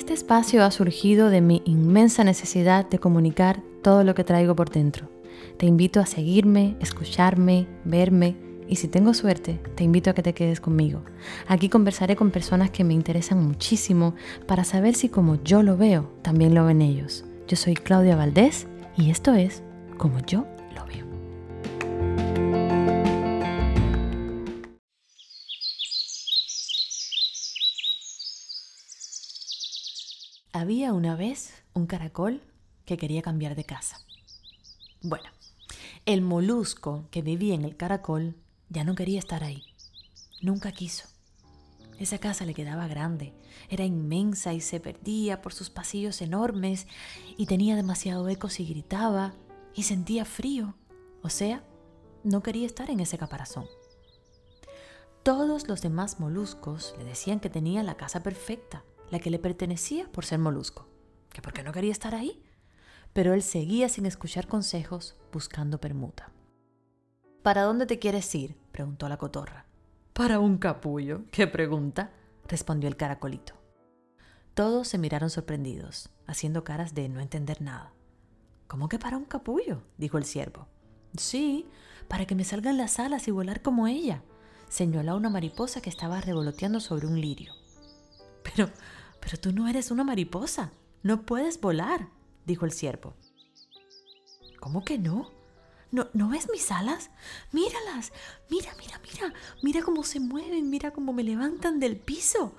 Este espacio ha surgido de mi inmensa necesidad de comunicar todo lo que traigo por dentro. Te invito a seguirme, escucharme, verme y si tengo suerte, te invito a que te quedes conmigo. Aquí conversaré con personas que me interesan muchísimo para saber si como yo lo veo, también lo ven ellos. Yo soy Claudia Valdés y esto es Como yo Había una vez un caracol que quería cambiar de casa. Bueno, el molusco que vivía en el caracol ya no quería estar ahí. Nunca quiso. Esa casa le quedaba grande, era inmensa y se perdía por sus pasillos enormes y tenía demasiado eco si gritaba y sentía frío. O sea, no quería estar en ese caparazón. Todos los demás moluscos le decían que tenía la casa perfecta, la que le pertenecía por ser molusco, que porque no quería estar ahí. Pero él seguía sin escuchar consejos, buscando permuta. ¿Para dónde te quieres ir? preguntó la cotorra. Para un capullo. ¿Qué pregunta? respondió el caracolito. Todos se miraron sorprendidos, haciendo caras de no entender nada. ¿Cómo que para un capullo? dijo el ciervo. Sí, para que me salgan las alas y volar como ella, señaló una mariposa que estaba revoloteando sobre un lirio. Pero, pero tú no eres una mariposa. No puedes volar, dijo el ciervo. ¿Cómo que no? ¿No, ¿No ves mis alas? Míralas. Mira, mira, mira. Mira cómo se mueven, mira cómo me levantan del piso,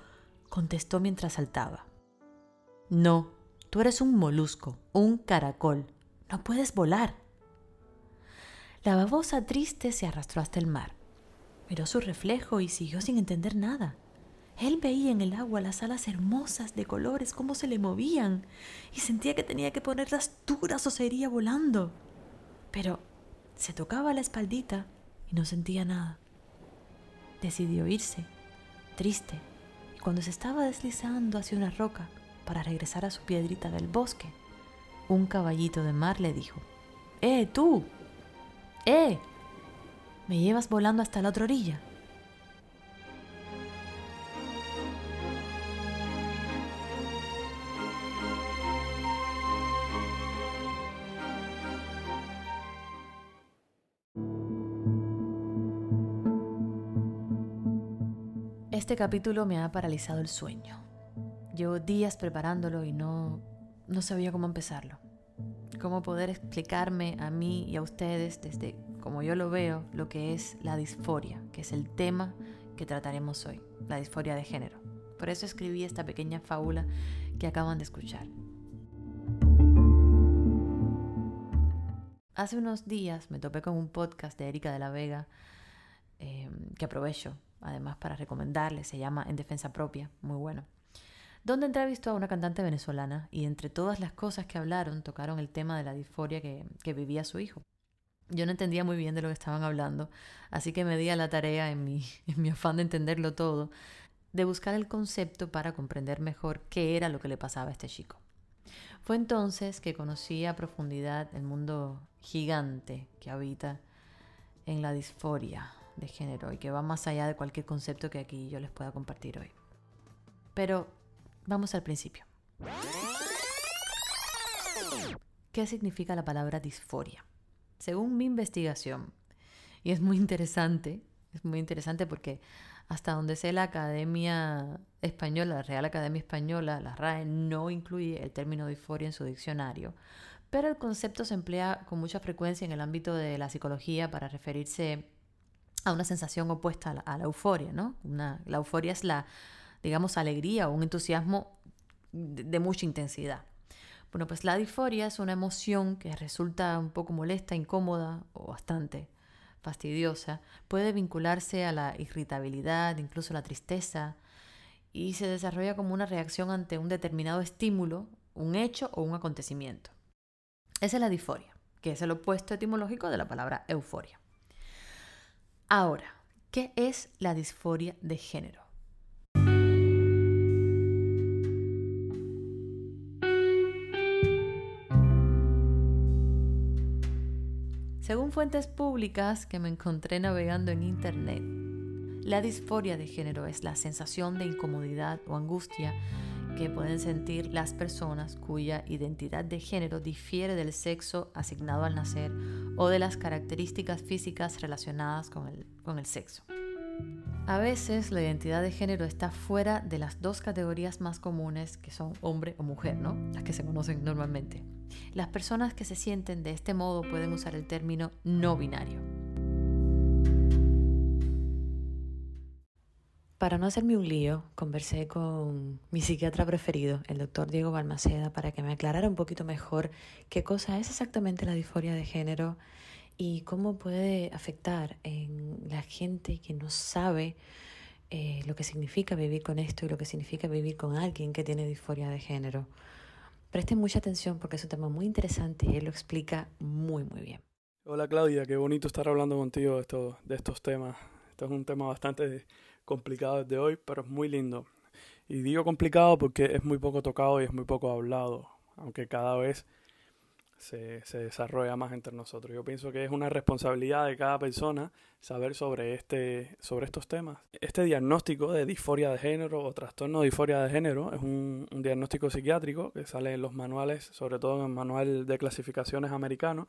contestó mientras saltaba. No, tú eres un molusco, un caracol. No puedes volar. La babosa triste se arrastró hasta el mar. Miró su reflejo y siguió sin entender nada. Él veía en el agua las alas hermosas de colores, cómo se le movían, y sentía que tenía que ponerlas duras o se iría volando. Pero se tocaba la espaldita y no sentía nada. Decidió irse, triste, y cuando se estaba deslizando hacia una roca para regresar a su piedrita del bosque, un caballito de mar le dijo, ¡Eh, tú! ¡Eh! ¿Me llevas volando hasta la otra orilla? Este capítulo me ha paralizado el sueño. Llevo días preparándolo y no, no sabía cómo empezarlo. Cómo poder explicarme a mí y a ustedes desde como yo lo veo lo que es la disforia, que es el tema que trataremos hoy, la disforia de género. Por eso escribí esta pequeña fábula que acaban de escuchar. Hace unos días me topé con un podcast de Erika de la Vega eh, que aprovecho además para recomendarles, se llama En Defensa Propia, muy bueno, donde entrevistó a una cantante venezolana y entre todas las cosas que hablaron tocaron el tema de la disforia que, vivía su hijo. Yo no entendía muy bien de lo que estaban hablando, así que me di a la tarea en mi, en mi afán de entenderlo todo, de buscar el concepto para comprender mejor qué era lo que le pasaba a este chico. Fue entonces que conocí a profundidad el mundo gigante que habita en la disforia, de género y que va más allá de cualquier concepto que aquí yo les pueda compartir hoy. Pero vamos al principio. ¿Qué significa la palabra disforia? Según mi investigación, y es muy interesante, es muy interesante porque hasta donde sé la Academia Española, la Real Academia Española, la RAE, no incluye el término disforia en su diccionario, pero el concepto se emplea con mucha frecuencia en el ámbito de la psicología para referirse a una sensación opuesta a la, euforia, ¿no? La euforia es la, digamos, alegría o un entusiasmo de, mucha intensidad. Bueno, pues la disforia es una emoción que resulta un poco molesta, incómoda o bastante fastidiosa. Puede vincularse a la irritabilidad, incluso a la tristeza, y se desarrolla como una reacción ante un determinado estímulo, un hecho o un acontecimiento. Esa es la disforia, que es el opuesto etimológico de la palabra euforia. Ahora, ¿qué es la disforia de género? Según fuentes públicas que me encontré navegando en Internet, la disforia de género es la sensación de incomodidad o angustia que pueden sentir las personas cuya identidad de género difiere del sexo asignado al nacer o de las características físicas relacionadas con el, con el sexo. A veces la identidad de género está fuera de las dos categorías más comunes que son hombre o mujer, ¿no? Las que se conocen normalmente. Las personas que se sienten de este modo pueden usar el término no binario. Para no hacerme un lío, conversé con mi psiquiatra preferido, el doctor Diego Balmaceda, para que me aclarara un poquito mejor qué cosa es exactamente la disforia de género y cómo puede afectar en la gente que no sabe eh, lo que significa vivir con esto y lo que significa vivir con alguien que tiene disforia de género. Presten mucha atención porque es un tema muy interesante y él lo explica muy, muy bien. Hola Claudia, qué bonito estar hablando contigo de, de estos temas. Esto es un tema bastante complicado desde hoy, pero es muy lindo. Y digo complicado porque es muy poco tocado y es muy poco hablado, aunque cada vez se, se, desarrolla más entre nosotros. Yo pienso que es una responsabilidad de cada persona saber sobre, este, sobre estos temas. Este diagnóstico de disforia de género o trastorno de disforia de género es un, diagnóstico psiquiátrico que sale en los manuales, sobre todo en el manual de clasificaciones americano,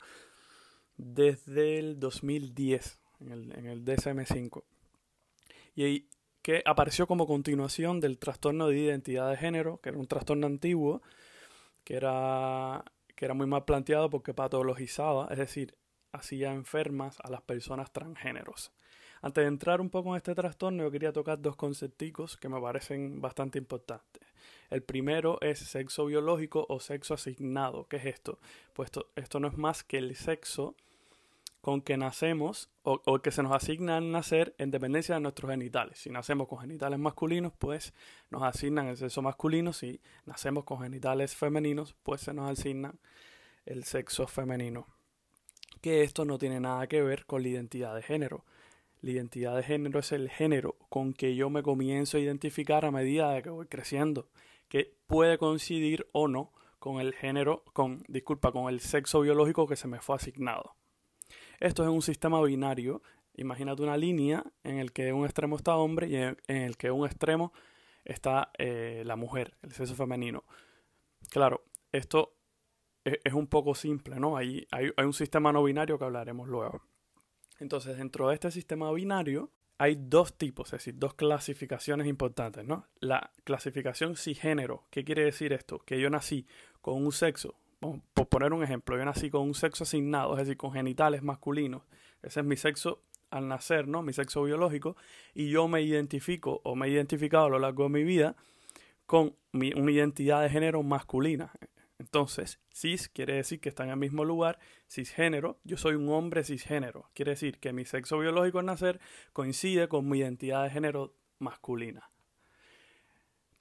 desde el 2010, en el, en el DSM-5 y que apareció como continuación del trastorno de identidad de género, que era un trastorno antiguo, que era, que era muy mal planteado porque patologizaba, es decir, hacía enfermas a las personas transgéneros. Antes de entrar un poco en este trastorno, yo quería tocar dos conceptos que me parecen bastante importantes. El primero es sexo biológico o sexo asignado. ¿Qué es esto? Pues esto no es más que el sexo con que nacemos o, que se nos asigna al nacer en dependencia de nuestros genitales. Si nacemos con genitales masculinos, pues nos asignan el sexo masculino. Si nacemos con genitales femeninos, pues se nos asigna el sexo femenino. Que esto no tiene nada que ver con la identidad de género. La identidad de género es el género con que yo me comienzo a identificar a medida de que voy creciendo, que puede coincidir o no con el género, con, disculpa, con el sexo biológico que se me fue asignado. Esto es un sistema binario. Imagínate una línea en el que un extremo está hombre y en el que un extremo está eh, la mujer, el sexo femenino. Claro, esto es, un poco simple, ¿no? Hay, hay, hay un sistema no binario que hablaremos luego. Entonces, dentro de este sistema binario hay dos tipos, es decir, dos clasificaciones importantes, ¿no? La clasificación cisgénero, ¿qué quiere decir esto? Que yo nací con un sexo por poner un ejemplo, yo nací con un sexo asignado, es decir, con genitales masculinos. Ese es mi sexo al nacer, ¿no? Mi sexo biológico. Y yo me identifico o me he identificado a lo largo de mi vida con mi, una identidad de género masculina. Entonces, cis quiere decir que está en el mismo lugar, cisgénero, yo soy un hombre cisgénero. Quiere decir que mi sexo biológico al nacer coincide con mi identidad de género masculina.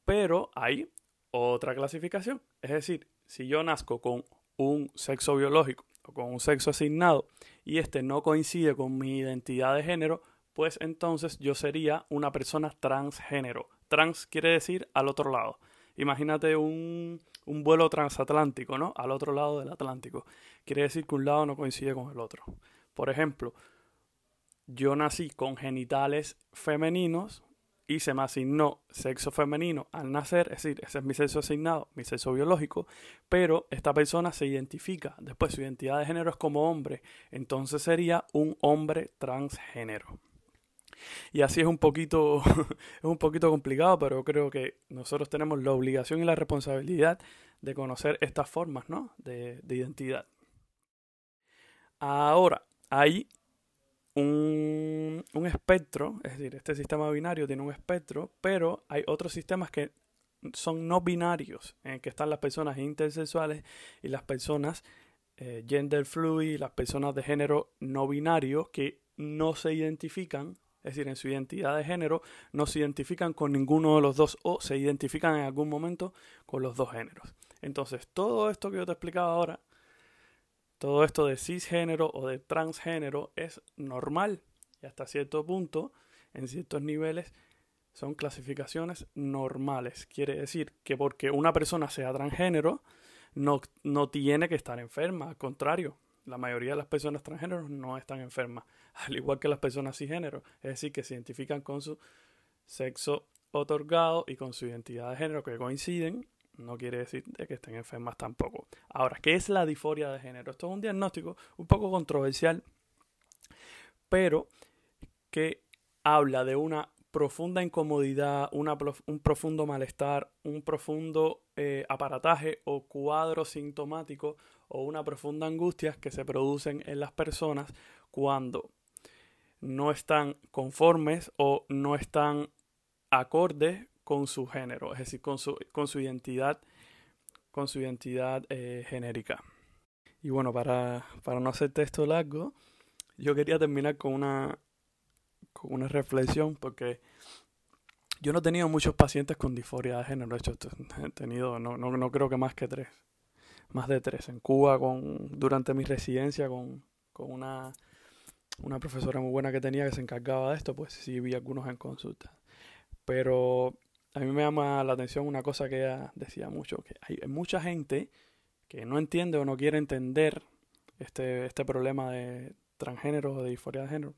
Pero hay otra clasificación, es decir, si yo nazco con un sexo biológico o con un sexo asignado y este no coincide con mi identidad de género, pues entonces yo sería una persona transgénero. Trans quiere decir al otro lado. Imagínate un, un vuelo transatlántico, ¿no? Al otro lado del Atlántico. Quiere decir que un lado no coincide con el otro. Por ejemplo, yo nací con genitales femeninos y se me asignó sexo femenino al nacer, es decir, ese es mi sexo asignado, mi sexo biológico, pero esta persona se identifica, después su identidad de género es como hombre, entonces sería un hombre transgénero. Y así es un poquito, es un poquito complicado, pero creo que nosotros tenemos la obligación y la responsabilidad de conocer estas formas ¿no? de, de identidad. Ahora, hay un, un, espectro, es decir, este sistema binario tiene un espectro, pero hay otros sistemas que son no binarios, en que están las personas intersexuales y las personas eh, gender fluid, las personas de género no binario que no se identifican, es decir, en su identidad de género no se identifican con ninguno de los dos o se identifican en algún momento con los dos géneros. Entonces, todo esto que yo te he explicado ahora todo esto de cisgénero o de transgénero es normal y hasta cierto punto, en ciertos niveles, son clasificaciones normales. Quiere decir que porque una persona sea transgénero, no, no tiene que estar enferma. Al contrario, la mayoría de las personas transgénero no están enfermas, al igual que las personas cisgénero. Es decir, que se identifican con su sexo otorgado y con su identidad de género que coinciden, no quiere decir que estén enfermas tampoco. Ahora, ¿qué es la disforia de género? Esto es un diagnóstico un poco controversial, pero que habla de una profunda incomodidad, un profundo malestar, un profundo eh, aparataje o cuadro sintomático o una profunda angustia que se producen en las personas cuando no están conformes o no están acordes con su género, es decir, con su, con su identidad, con su identidad eh, genérica. Y bueno, para, para no hacer texto largo, yo quería terminar con una, con una reflexión porque yo no he tenido muchos pacientes con disforia de género. De hecho, he tenido, no, no, no creo que más que tres. Más de tres. En Cuba, con, durante mi residencia, con, con una, una profesora muy buena que tenía que se encargaba de esto, pues sí vi algunos en consulta. Pero a mí me llama la atención una cosa que decía mucho, que hay mucha gente que no entiende o no quiere entender este, este problema de transgénero o de disforia de género.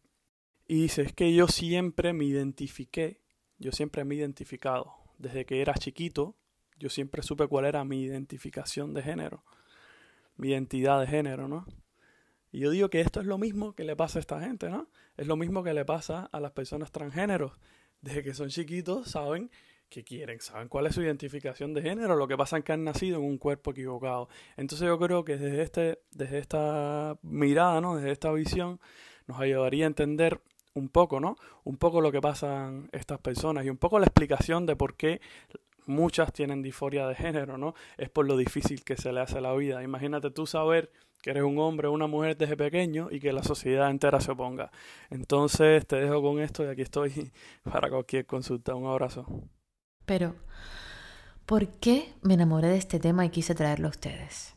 Y dice, es que yo siempre me identifiqué, yo siempre me he identificado. Desde que era chiquito, yo siempre supe cuál era mi identificación de género, mi identidad de género, ¿no? Y yo digo que esto es lo mismo que le pasa a esta gente, ¿no? Es lo mismo que le pasa a las personas transgéneros. Desde que son chiquitos saben que quieren, saben cuál es su identificación de género, lo que pasa es que han nacido en un cuerpo equivocado. Entonces yo creo que desde, este, desde esta mirada, ¿no? desde esta visión, nos ayudaría a entender un poco, ¿no? Un poco lo que pasan estas personas y un poco la explicación de por qué muchas tienen disforia de género, ¿no? Es por lo difícil que se le hace la vida. Imagínate tú saber que eres un hombre o una mujer desde pequeño y que la sociedad entera se oponga. Entonces te dejo con esto y aquí estoy para cualquier consulta. Un abrazo. Pero, ¿por qué me enamoré de este tema y quise traerlo a ustedes?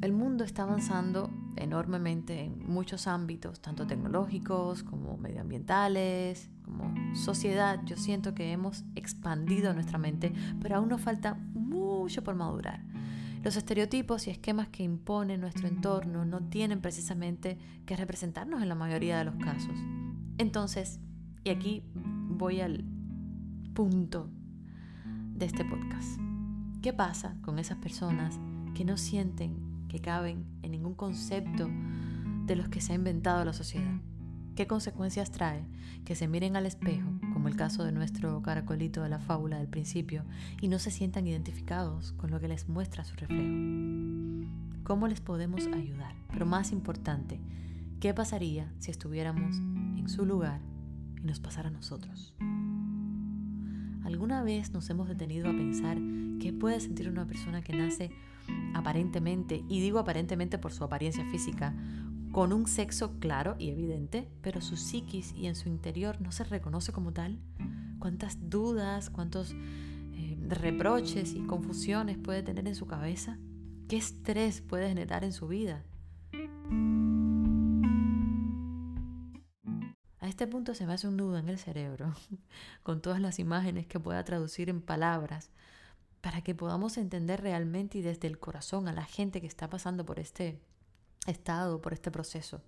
El mundo está avanzando enormemente en muchos ámbitos, tanto tecnológicos como medioambientales, como sociedad. Yo siento que hemos expandido nuestra mente, pero aún nos falta mucho por madurar. Los estereotipos y esquemas que impone nuestro entorno no tienen precisamente que representarnos en la mayoría de los casos. Entonces, y aquí voy al punto de este podcast. ¿Qué pasa con esas personas que no sienten que caben en ningún concepto de los que se ha inventado la sociedad? ¿Qué consecuencias trae que se miren al espejo como el caso de nuestro caracolito de la fábula del principio, y no se sientan identificados con lo que les muestra su reflejo. ¿Cómo les podemos ayudar? Pero más importante, ¿qué pasaría si estuviéramos en su lugar y nos pasara a nosotros? ¿Alguna vez nos hemos detenido a pensar qué puede sentir una persona que nace aparentemente, y digo aparentemente por su apariencia física, con un sexo claro y evidente, pero su psiquis y en su interior no se reconoce como tal? ¿Cuántas dudas, cuántos eh, reproches y confusiones puede tener en su cabeza? ¿Qué estrés puede generar en su vida? A este punto se me hace un nudo en el cerebro, con todas las imágenes que pueda traducir en palabras, para que podamos entender realmente y desde el corazón a la gente que está pasando por este estado, por este proceso.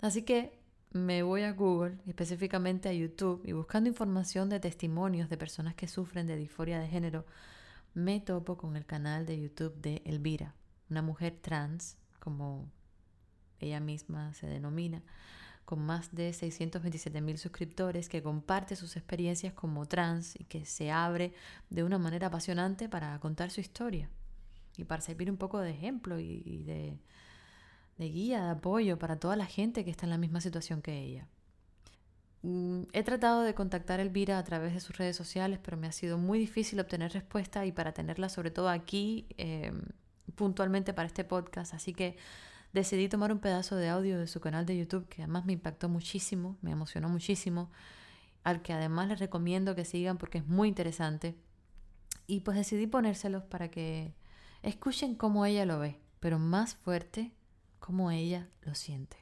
Así que me voy a Google, específicamente a YouTube, y buscando información de testimonios de personas que sufren de disforia de género, me topo con el canal de YouTube de Elvira, una mujer trans, como ella misma se denomina, con más de 627 mil suscriptores, que comparte sus experiencias como trans y que se abre de una manera apasionante para contar su historia y para servir un poco de ejemplo y de, de guía, de apoyo para toda la gente que está en la misma situación que ella. Mm, he tratado de contactar a Elvira a través de sus redes sociales, pero me ha sido muy difícil obtener respuesta y para tenerla sobre todo aquí em, puntualmente para este podcast. Así que decidí tomar un pedazo de audio de su canal de YouTube que además me impactó muchísimo, me emocionó muchísimo, al que además les recomiendo que sigan porque es muy interesante. Y pues decidí ponérselos para que escuchen cómo ella lo ve, pero más fuerte cómo ella lo siente.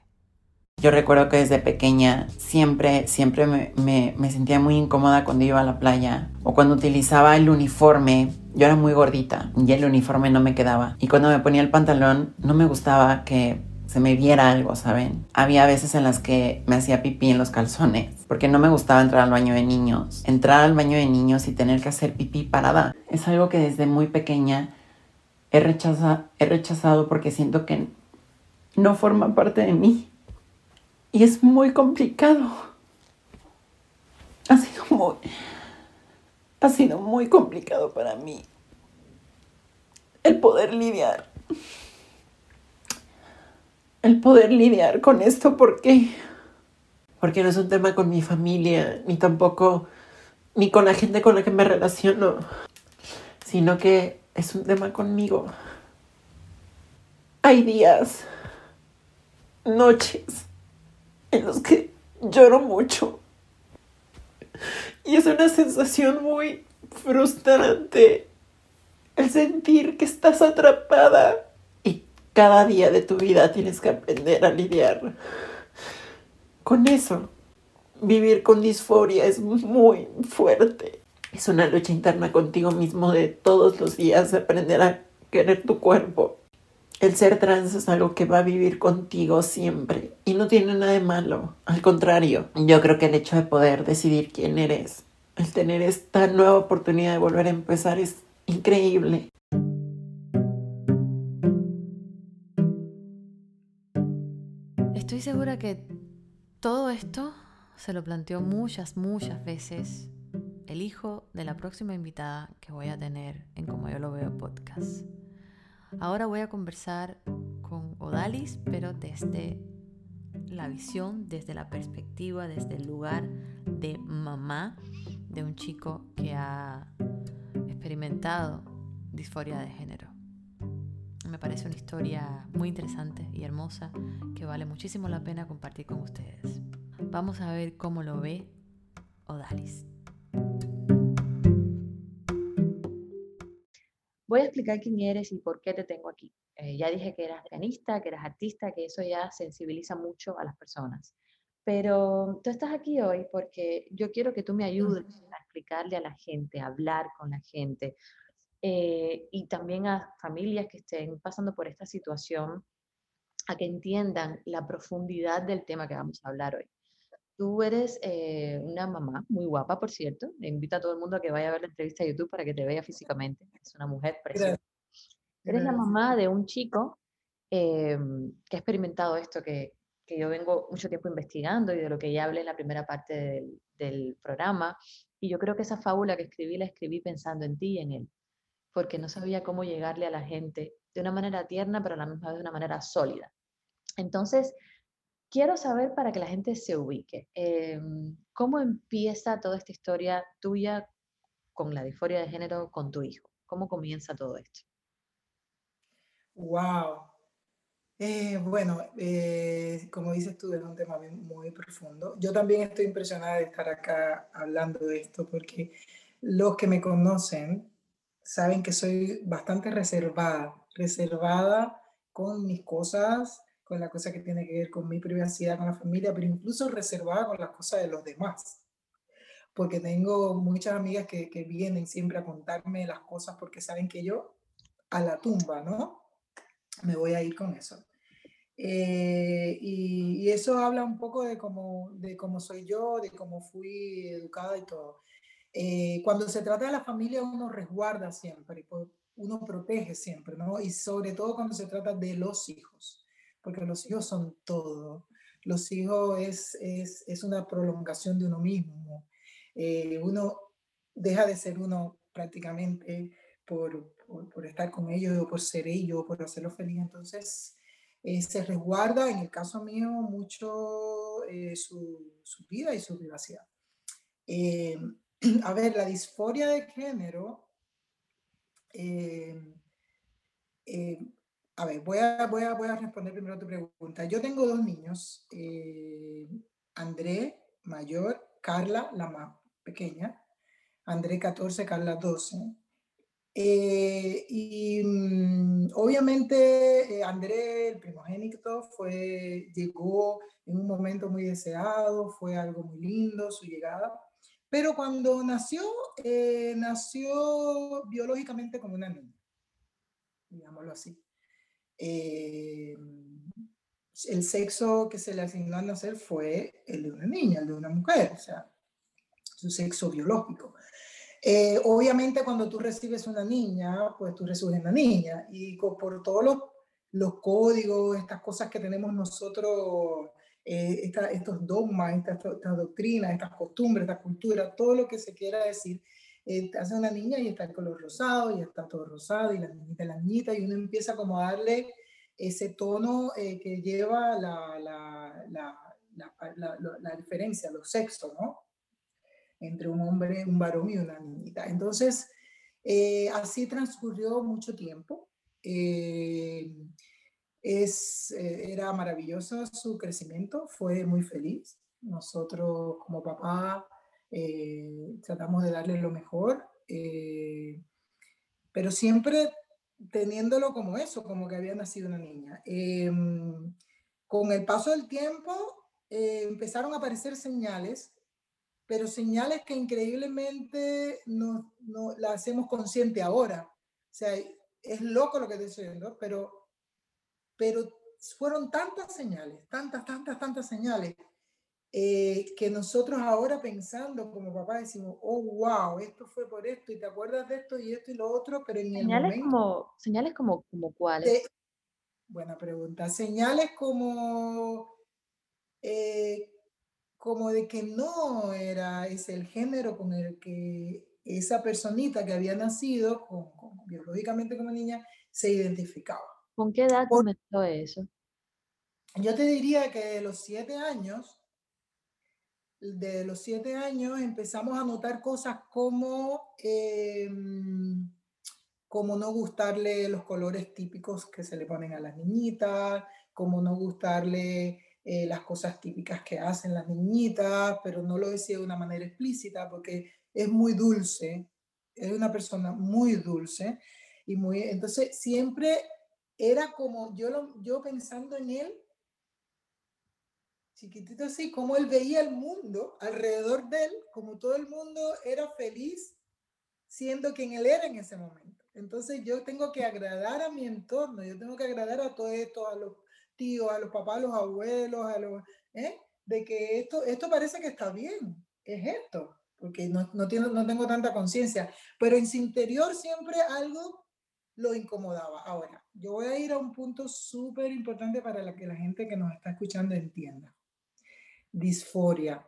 Yo recuerdo que desde pequeña siempre, siempre me, sentía muy incómoda cuando iba a la playa o cuando utilizaba el uniforme. Yo era muy gordita y el uniforme no me quedaba. Y cuando me ponía el pantalón no me gustaba que se me viera algo, ¿saben? Había veces en las que me hacía pipí en los calzones, porque no me gustaba entrar al baño de niños. Entrar al baño de niños y tener que hacer pipí parada es algo que desde muy pequeña he he rechazado porque siento que no forma parte de mí. Y es muy complicado. Ha sido muy, ha sido muy complicado para mí el poder lidiar. El poder lidiar con esto porque porque no es un tema con mi familia, ni tampoco ni con la gente con la que me relaciono, sino que es un tema conmigo. Hay días, noches en los que lloro mucho. Y es una sensación muy frustrante el sentir que estás atrapada y cada día de tu vida tienes que aprender a lidiar con eso. Vivir con disforia es muy fuerte. Es una lucha interna contigo mismo de todos los días, aprender a querer tu cuerpo. El ser trans es algo que va a vivir contigo siempre y no tiene nada de malo. Al contrario, yo creo que el hecho de poder decidir quién eres, el tener esta nueva oportunidad de volver a empezar es increíble. Estoy segura que todo esto se lo planteó muchas, muchas veces el hijo de la próxima invitada que voy a tener en Como yo lo veo podcast. Ahora voy a conversar con Odalis, pero desde la visión, desde la perspectiva, desde el lugar de mamá de un chico que ha experimentado disforia de género. Me parece una historia muy interesante y hermosa que vale muchísimo la pena compartir con ustedes. Vamos a ver cómo lo ve Odalis. Voy a explicar quién eres y por qué te tengo aquí. Eh, ya dije que eras pianista, que eras artista, que eso ya sensibiliza mucho a las personas. Pero tú estás aquí hoy porque yo quiero que tú me ayudes a explicarle a la gente, a hablar con la gente eh, y también a familias que estén pasando por esta situación, a que entiendan la profundidad del tema que vamos a hablar hoy. Tú eres eh, una mamá muy guapa, por cierto. Le invito a todo el mundo a que vaya a ver la entrevista de YouTube para que te vea físicamente. Es una mujer preciosa. Eres la mamá de un chico em, que ha experimentado esto que, que yo vengo mucho tiempo investigando y de lo que ya hablé en la primera parte del, del, programa. Y yo creo que esa fábula que escribí la escribí pensando en ti y en él, porque no sabía cómo llegarle a la gente de una manera tierna, pero a la misma vez de una manera sólida. Entonces, quiero saber para que la gente se ubique, eh, ¿cómo empieza toda esta historia tuya con la disforia de género con tu hijo? ¿Cómo comienza todo esto? Wow, eh, bueno, eh, como dices tú, es un tema muy profundo. Yo también estoy impresionada de estar acá hablando de esto porque los que me conocen saben que soy bastante reservada, reservada con mis cosas, con la cosa que tiene que ver con mi privacidad, con la familia, pero incluso reservada con las cosas de los demás. Porque tengo muchas amigas que, que vienen siempre a contarme las cosas porque saben que yo a la tumba, ¿no? Me voy a ir con eso. Eh, y, eso habla un poco de cómo, de cómo soy yo, de cómo fui educada y todo. Eh, cuando se trata de la familia, uno resguarda siempre, uno protege siempre, ¿no? Y sobre todo cuando se trata de los hijos, porque los hijos son todo. Los hijos es, es, es una prolongación de uno mismo. Eh, uno deja de ser uno prácticamente por, por, por estar con ellos, o por ser ellos, por hacerlos feliz. Entonces, eh, se resguarda, en el caso mío, mucho eh, su, su, vida y su privacidad. Eh, a ver, la disforia de género, a ver, voy a, responder primero tu pregunta. Yo tengo dos niños, André, mayor, Carla, la más pequeña, André 14, Carla 12. Eh, y mm, obviamente eh, André, el primogénito, fue, llegó en un momento muy deseado, fue algo muy lindo su llegada, pero cuando nació, eh, nació biológicamente como una niña, digámoslo así. El sexo que se le asignó a nacer fue el de una niña, el de una mujer, o sea, su sexo biológico. Eh, obviamente cuando tú recibes una niña, pues tú recibes una niña y por todos los, los, códigos, estas cosas que tenemos nosotros, eh, estos dogmas, estas esta doctrinas, estas costumbres, esta cultura, todo lo que se quiera decir, eh, hace una niña y está el color rosado y está todo rosado y la niñita, la niñita y uno empieza como a darle ese tono eh, que lleva la, la, la, la, diferencia, los sexos, ¿no? Entre un hombre, un varón y una niñita. Entonces, eh, así transcurrió mucho tiempo. Eh, es, era maravilloso su crecimiento, fue muy feliz. Nosotros como papá tratamos de darle lo mejor, pero siempre teniéndolo como eso, como que había nacido una niña. Em, con el paso del tiempo eh, empezaron a aparecer señales, pero señales que increíblemente no, no las hacemos consciente ahora. O sea, es loco lo que estoy diciendo, pero, pero fueron tantas señales, tantas, tantas, tantas señales, eh, que nosotros ahora pensando como papá decimos, oh, wow, esto fue por esto y te acuerdas de esto y esto y lo otro, pero en señales el momento... Como, señales como, como cuáles? buena pregunta. Señales como, eh, como de que no era ese el género con el que esa personita que había nacido con, biológicamente como niña se identificaba. ¿Con qué edad comenzó eso? Yo te diría que de los siete años de los siete años empezamos a notar cosas como, em, como no gustarle los colores típicos que se le ponen a las niñitas, como no gustarle eh, las cosas típicas que hacen las niñitas, pero no lo decía de una manera explícita porque es muy dulce, es una persona muy dulce y muy, entonces siempre era como yo, lo, yo pensando en él, chiquitito así, como él veía el mundo alrededor de él, como todo el mundo era feliz siendo quien él era en ese momento. Entonces yo tengo que agradar a mi entorno, yo tengo que agradar a todo esto, a los tíos, a los papás, a los abuelos, a los, ¿eh? de que esto, esto parece que está bien, es esto, porque no, no, no tengo tanta conciencia, pero en su interior siempre algo lo incomodaba. Ahora, yo voy a ir a un punto súper importante para que la gente que nos está escuchando entienda disforia.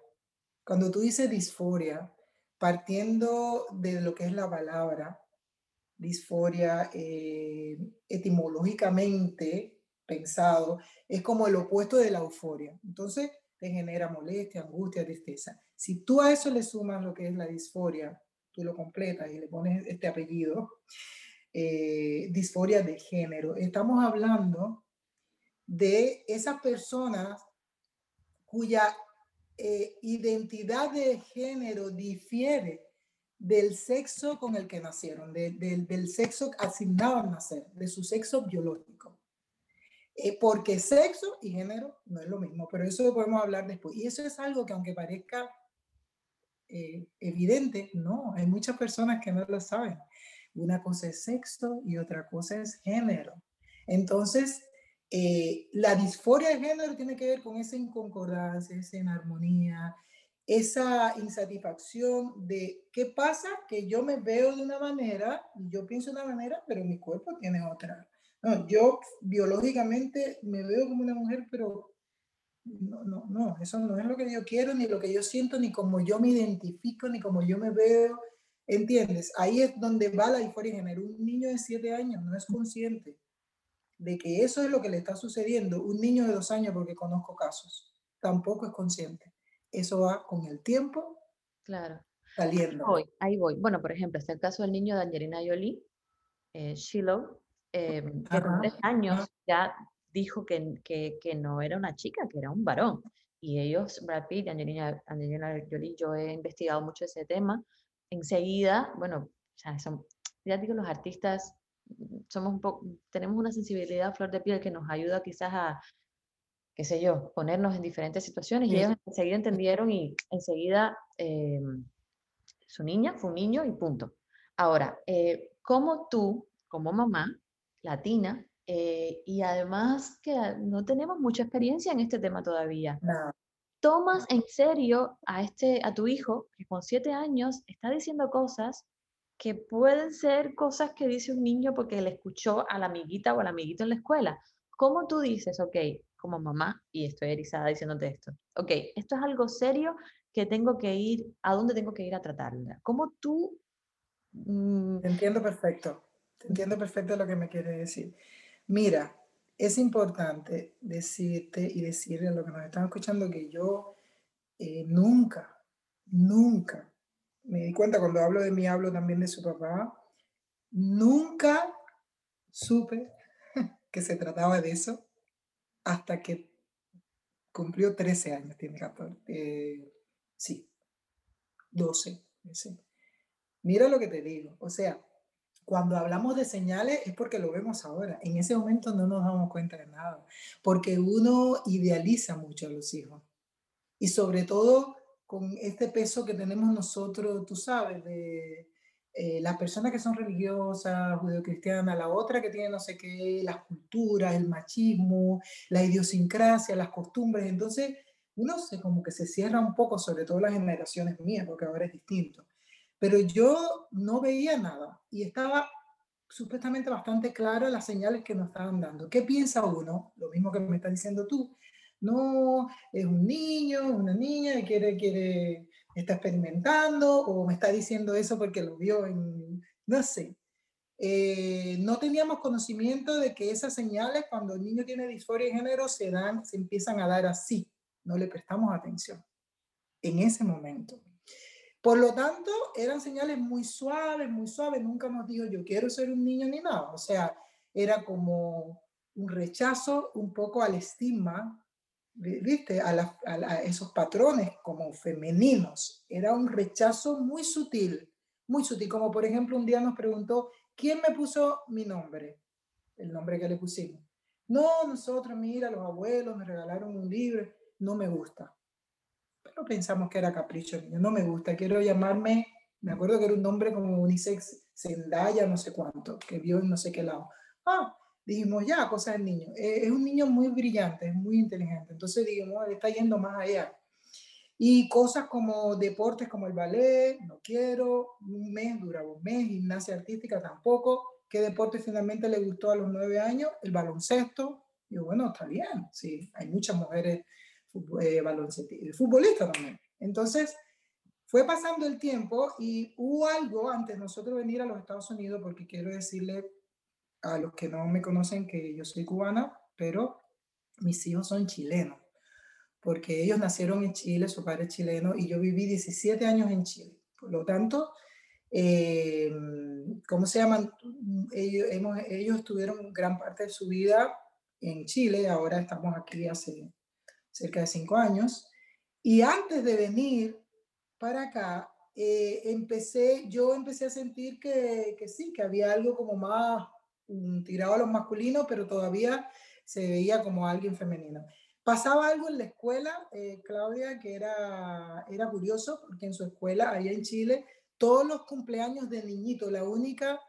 Cuando tú dices disforia, partiendo de lo que es la palabra, disforia eh, etimológicamente pensado, es como el opuesto de la euforia. Entonces, te genera molestia, angustia, tristeza. Si tú a eso le sumas lo que es la disforia, tú lo completas y le pones este apellido, eh, disforia de género, estamos hablando de esas personas cuya eh, identidad de género difiere del sexo con el que nacieron, del sexo asignado al nacer, de su sexo biológico. Eh, porque sexo y género no es lo mismo, pero eso lo podemos hablar después. Y eso es algo que aunque parezca eh, evidente, no, hay muchas personas que no lo saben. Una cosa es sexo y otra cosa es género. Entonces, eh, la disforia de género tiene que ver con esa inconcordancia, esa inarmonía, esa insatisfacción de qué pasa que yo me veo de una manera, yo pienso de una manera, pero mi cuerpo tiene otra. No, yo biológicamente me veo como una mujer, pero no, no, no, eso no es lo que yo quiero, ni lo que yo siento, ni como yo me identifico, ni como yo me veo. ¿Entiendes? Ahí es donde va la disforia de género. Un niño de siete años no es consciente de que eso es lo que le está sucediendo. Un niño de dos años, porque conozco casos, tampoco es consciente. Eso va con el tiempo claro. saliendo. Ahí voy, ahí voy. Bueno, por ejemplo, está el caso del niño de Angelina Jolie, eh, Shiloh, em, que con tres años ya dijo que, que, que, no era una chica, que era un varón. Y ellos, Brad Pitt Angelina, Angelina Jolie, yo he investigado mucho ese tema. Enseguida, bueno, o sea, son, ya digo, los artistas somos un poco, tenemos una sensibilidad a flor de piel que nos ayuda quizás a, qué sé yo, ponernos en diferentes situaciones y ellos enseguida entendieron y enseguida eh, su niña fue un niño y punto. Ahora, eh, ¿cómo tú, como mamá latina, eh, y además que no tenemos mucha experiencia en este tema todavía. No. Tomas en serio a, este, a tu hijo, que con siete años está diciendo cosas que pueden ser cosas que dice un niño porque le escuchó a la amiguita o al amiguito en la escuela. ¿Cómo tú dices, ok, como mamá, y estoy erizada diciéndote esto, ok, esto es algo serio que tengo que ir, ¿a dónde tengo que ir a tratarla? ¿Cómo tú... Mm, entiendo perfecto, entiendo perfecto lo que me quiere decir. Mira, es importante decirte y decirle a los que nos están escuchando que yo eh, nunca, nunca, me di cuenta cuando hablo de mí, hablo también de su papá, nunca supe que se trataba de eso hasta que cumplió 13 años, tiene 14, eh, sí, 12. Mira lo que te digo, o sea, cuando hablamos de señales es porque lo vemos ahora. En ese momento no nos damos cuenta de nada, porque uno idealiza mucho a los hijos. Y sobre todo con este peso que tenemos nosotros, tú sabes, de eh, las personas que son religiosas, judeocristianas, la otra que tiene no sé qué, las culturas, el machismo, la idiosincrasia, las costumbres. Entonces, uno se como que se cierra un poco, sobre todo las generaciones mías, porque ahora es distinto pero yo no veía nada y estaba supuestamente bastante claro las señales que nos estaban dando. ¿Qué piensa uno? Lo mismo que me estás diciendo tú. No, es un niño, una niña y quiere, quiere, está experimentando o me está diciendo eso porque lo vio en, no sé. Eh, no teníamos conocimiento de que esas señales cuando el niño tiene disforia de género se dan, se empiezan a dar así. No le prestamos atención en ese momento. Por lo tanto, eran señales muy suaves, muy suaves. Nunca nos dijo yo quiero ser un niño ni nada. O sea, era como un rechazo un poco al estigma, ¿viste? A, a, esos patrones como femeninos. Era un rechazo muy sutil, muy sutil. Como por ejemplo, un día nos preguntó, ¿quién me puso mi nombre? El nombre que le pusimos. No, nosotros, mira, los abuelos me regalaron un libro, no me gusta pero pensamos que era capricho niño. No me gusta, quiero llamarme, me acuerdo que era un nombre como unisex, Zendaya, no sé cuánto, que vio en no sé qué lado. Ah, dijimos, ya, cosa del niño. Eh, es un niño muy brillante, es muy inteligente. Entonces dijimos, está yendo más allá. Y cosas como deportes como el ballet, no quiero, un mes, dura un mes, gimnasia artística tampoco. ¿Qué deporte finalmente le gustó a los nueve años? El baloncesto. Y bueno, está bien, sí, hay muchas mujeres eh, futbolista también. Entonces, fue pasando el tiempo y hubo algo antes de nosotros venir a los Estados Unidos, porque quiero decirle a los que no me conocen que yo soy cubana, pero mis hijos son chilenos, porque ellos nacieron en Chile, su padre es chileno, y yo viví 17 años en Chile. Por lo tanto, eh, ¿cómo se llaman? Ellos, hemos, ellos tuvieron gran parte de su vida en Chile, ahora estamos aquí hace cerca de cinco años. Y antes de venir para acá, eh, empecé, yo empecé a sentir que, que, sí, que había algo como más tirado a los masculinos, pero todavía se veía como alguien femenino. Pasaba algo en la escuela, eh, Claudia, que era, era curioso, porque en su escuela, allá en Chile, todos los cumpleaños de niñito, la única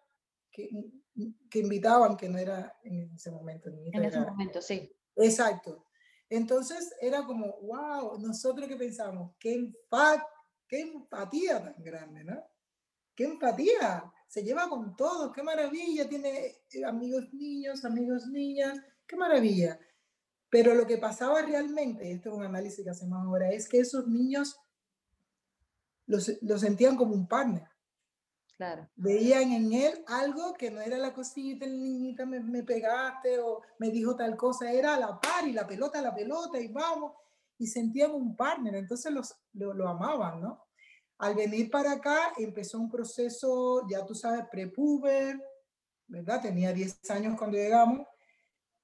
que, que invitaban, que no era en ese momento. En ese momento, sí. Exacto. Entonces era como, wow, nosotros que pensamos, qué, qué empatía tan grande, ¿no? Qué empatía, se lleva con todo, qué maravilla, tiene eh, amigos niños, amigos niñas, qué maravilla. Pero lo que pasaba realmente, esto es un análisis que hacemos ahora, es que esos niños los, los sentían como un partner. Veían en él algo que no era la cosita, el niñita me, me, pegaste o me dijo tal cosa, era la par y la pelota, la pelota y vamos. Y sentían un partner, entonces los, lo, lo amaban, ¿no? Al venir para acá empezó un proceso, ya tú sabes, prepuber, ¿verdad? Tenía 10 años cuando llegamos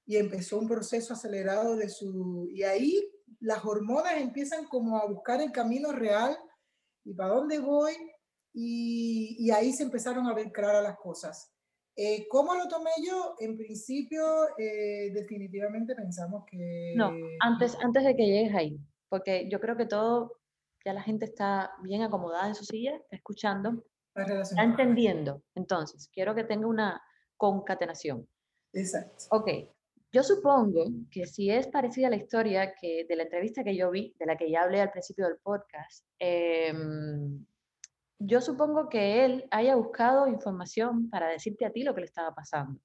y empezó un proceso acelerado de su... Y ahí las hormonas empiezan como a buscar el camino real y para dónde voy y, ahí se empezaron a ver claras las cosas. Eh, ¿Cómo lo tomé yo? En principio, eh, definitivamente pensamos que... No, antes, antes de que llegues ahí, porque yo creo que todo, ya la gente está bien acomodada en su silla, está escuchando, está entendiendo. Entonces, quiero que tenga una concatenación. Exacto. Ok, yo supongo que si es parecida a la historia que de la entrevista que yo vi, de la que ya hablé al principio del podcast, em, yo supongo que él haya buscado información para decirte a ti lo que le estaba pasando.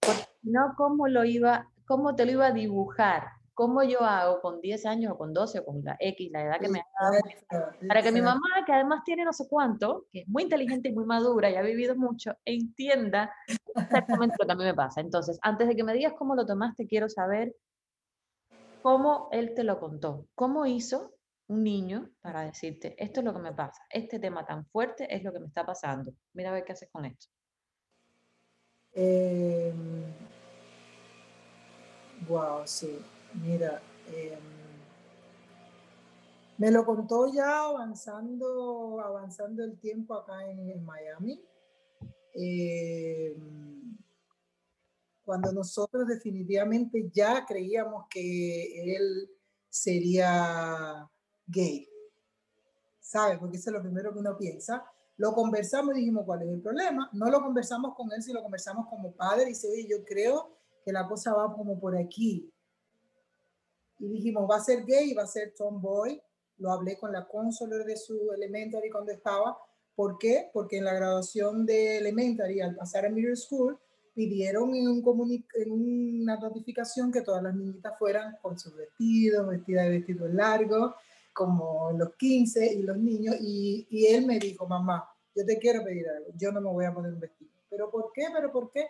Porque no cómo lo iba, cómo te lo iba a dibujar, cómo yo hago con 10 años o con 12 o con la X, la edad que me ha dado, para que mi mamá, que además tiene no sé cuánto, que es muy inteligente y muy madura y ha vivido mucho, entienda exactamente lo que a mí me pasa. Entonces, antes de que me digas cómo lo tomaste, quiero saber cómo él te lo contó. ¿Cómo hizo un niño para decirte, esto es lo que me pasa, este tema tan fuerte es lo que me está pasando? Mira a ver qué haces con esto. wow, sí. Mira, em, me lo contó ya avanzando, avanzando el tiempo acá en, en Miami. Em, cuando nosotros definitivamente ya creíamos que él sería gay. ¿Sabes? Porque eso es lo primero que uno piensa. Lo conversamos y dijimos, ¿cuál es el problema? No lo conversamos con él, sino lo conversamos como padre y dice, oye, yo creo que la cosa va como por aquí. Y dijimos, va a ser gay, va a ser tomboy. Lo hablé con la consular de su elementary cuando estaba. ¿Por qué? Porque en la graduación de elementary, al pasar a middle school, pidieron en, un en una notificación que todas las niñitas fueran con sus vestidos, vestidas de vestidos largos, como los 15 y los niños. Y, y él me dijo, mamá, yo te quiero pedir algo, yo no me voy a poner un vestido. ¿Pero por qué? ¿Pero por qué?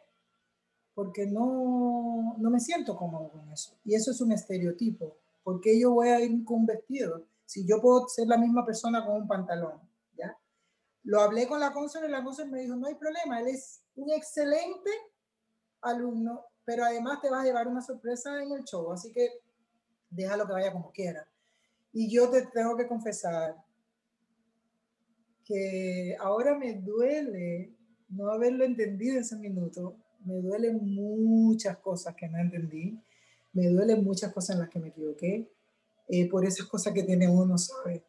Porque no, no me siento cómodo con eso. Y eso es un estereotipo. ¿Por qué yo voy a ir con un vestido? Si yo puedo ser la misma persona con un pantalón, ¿ya? Lo hablé con la consul y la consul me dijo, no hay problema, él es un excelente alumno, pero además te vas a llevar una sorpresa en el show, así que déjalo que vaya como quiera. Y yo te tengo que confesar que ahora me duele no haberlo entendido en ese minuto. Me duelen muchas cosas que no entendí. Me duelen muchas cosas en las que me equivoqué. eh, por esas cosas que tiene uno, ¿sabes?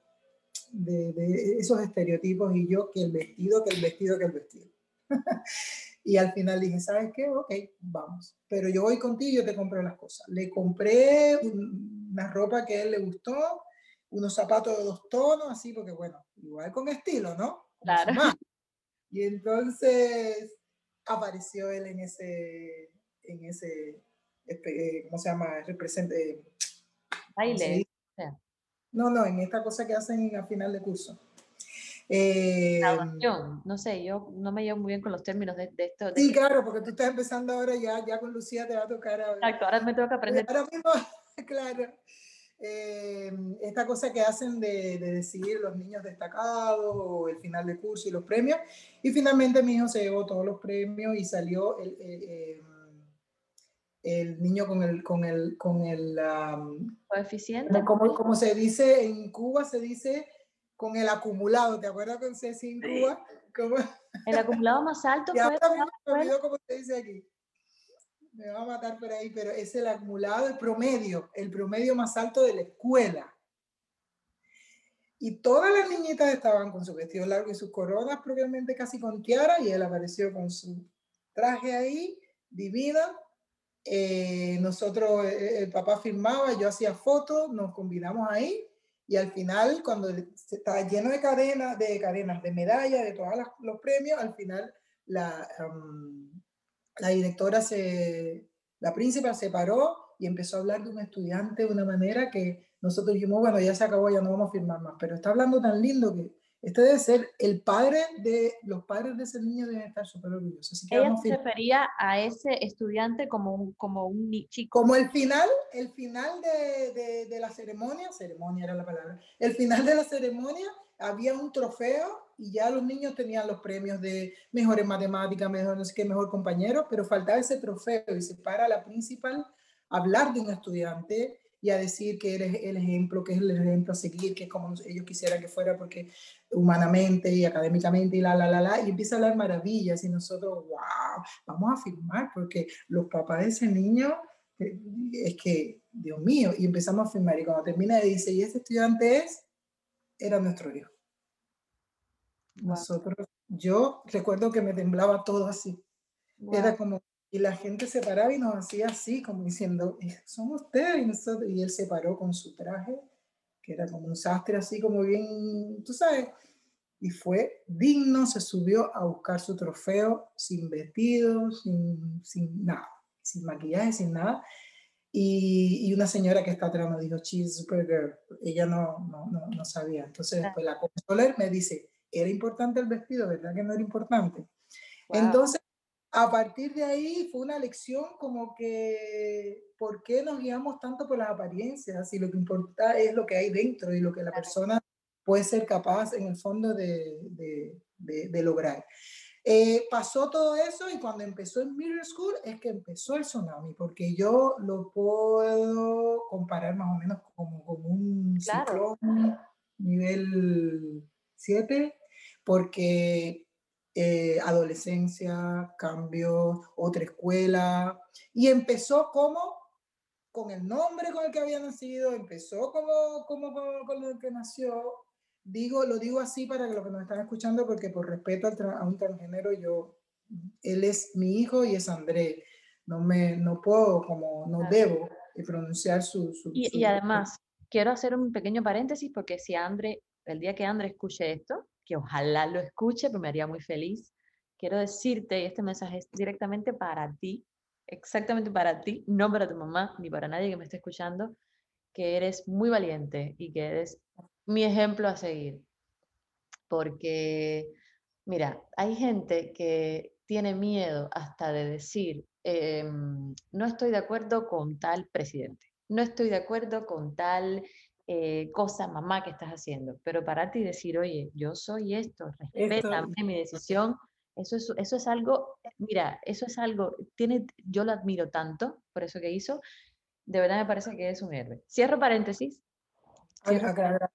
De, de esos estereotipos y yo que el vestido, que el vestido, que el vestido. y al final dije, ¿sabes qué? Ok, vamos. Pero yo voy contigo y yo te compré las cosas. Le compré un- una ropa que a él le gustó, unos zapatos de dos tonos, así, porque bueno, igual con estilo, ¿no? Claro. Y entonces apareció él en ese, en ese, espe- eh, ¿cómo se llama? Represente, ¿cómo se Baile. No, no, en esta cosa que hacen a final de curso. Eh, No sé, yo no me llevo muy bien con los términos de, de esto. de sí, este- claro, porque tú estás empezando ahora ya, ya con Lucía te va a tocar a- Exacto, ahora me tengo que aprender. Ahora mismo, claro. Eh, esta cosa que hacen de, de decidir los niños destacados o el final de curso y los premios. Y finalmente mi hijo se llevó todos los premios y salió el, el, eh, el niño con el, con el, con el, um, Coeficiente. como, como se dice en Cuba, se dice con el acumulado. ¿Te acuerdas con Ceci en. Cuba? ¿Cómo? El acumulado más alto Y fue. ahora mismo cómo se dice aquí. Me va a matar por ahí, pero es el acumulado, el promedio, el promedio más alto de la escuela. Y todas las niñitas estaban con su vestido largo y sus coronas propiamente casi con tiara, y él apareció con su traje ahí, divino. Eh, nosotros, eh, el papá firmaba, yo hacía fotos, nos combinamos ahí, y al final, cuando estaba lleno de cadenas, de cadenas, de medallas, de todos los premios, al final la, um, la directora se, la principal se paró y empezó a hablar de un estudiante de una manera que nosotros dijimos, bueno, ya se acabó, ya no vamos a firmar más, pero está hablando tan lindo que este debe ser el padre de, los padres de ese niño deben estar súper orgullosos. Así que Ella vamos a se refería a ese estudiante como un, como un chico. Como el final, el final de, de, de la ceremonia, ceremonia era la palabra, el final de la ceremonia había un trofeo y ya los niños tenían los premios de mejor en matemáticas, mejor no sé qué, mejor compañero, pero faltaba ese trofeo y se para la principal a hablar de un estudiante y a decir que eres el ejemplo, que es el ejemplo a seguir, que es como ellos quisieran que fuera, porque humanamente y académicamente y la, la, la, la, y empieza a hablar maravillas y nosotros, wow, vamos a firmar, porque los papás de ese niño, eh, es que, Dios mío, y empezamos a firmar y cuando termina dice, y ese estudiante es, era nuestro hijo. Wow. Nosotros, yo recuerdo que me temblaba todo así. Wow. Era como, y la gente se paraba y nos hacía así, como diciendo, son ustedes. Y, nosotros, y él se paró con su traje, que era como un sastre así, como bien, tú sabes, y fue digno, se subió a buscar su trofeo sin vestido, sin, sin nada, sin maquillaje, sin nada. Y, y, una señora que está atrás nos dijo, cheeseburger, ella no, no, no, no sabía. Entonces después la consoler me dice, era importante el vestido, ¿verdad que no era importante? Entonces a partir de ahí fue una lección como que, ¿por qué nos guiamos tanto por las apariencias? Si lo que importa es lo que hay dentro y lo que la persona puede ser capaz en el fondo de, de, de, lograr. Eh, pasó todo eso y cuando empezó el Mirror School es que empezó el tsunami, porque yo lo puedo comparar más o menos como, como un ciclón nivel 7, porque eh, adolescencia, cambio, otra escuela, y empezó como con el nombre con el que había nacido, empezó como, como, con el que nació. Digo, lo digo así para los que nos están escuchando, porque por respeto a un transgénero, yo, él es mi hijo y es André. No me, no puedo, como, no debo pronunciar su... su, y, su, y además, quiero hacer un pequeño paréntesis, porque si André, el día que André escuche esto, que ojalá lo escuche, pero me haría muy feliz. Quiero decirte, y este mensaje es directamente para ti, exactamente para ti, no para tu mamá ni para nadie que me esté escuchando, que eres muy valiente y que eres mi ejemplo a seguir. Porque, mira, hay gente que tiene miedo hasta de decir, em, no estoy de acuerdo con tal presidente, no estoy de acuerdo con tal eh, cosa, mamá, que estás haciendo. Pero pararte y decir, oye, yo soy esto, respétame mi decisión, eso es, eso es algo, mira, eso es algo, tiene, yo lo admiro tanto por eso que hizo, de verdad me parece que es un héroe. Cierro paréntesis.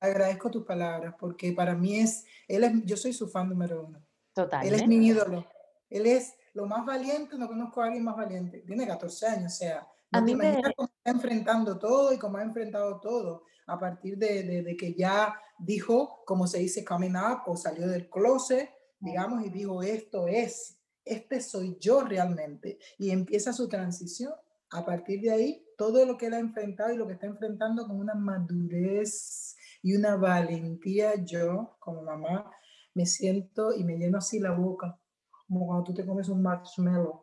agradezco tus palabras, porque para mí es, él es, yo soy su fan número uno. Total. Él es mi ídolo. Él es lo más valiente, no conozco a alguien más valiente. Tiene 14 años, o sea, no a mí me... cómo está enfrentando todo y cómo ha enfrentado todo a partir de, de, de, que ya dijo, como se dice, coming up o salió del closet, digamos, y dijo, esto es, este soy yo realmente. Y empieza su transición. A partir de ahí, todo lo que él ha enfrentado y lo que está enfrentando con una madurez y una valentía, yo como mamá me siento y me lleno así la boca, como cuando tú te comes un marshmallow.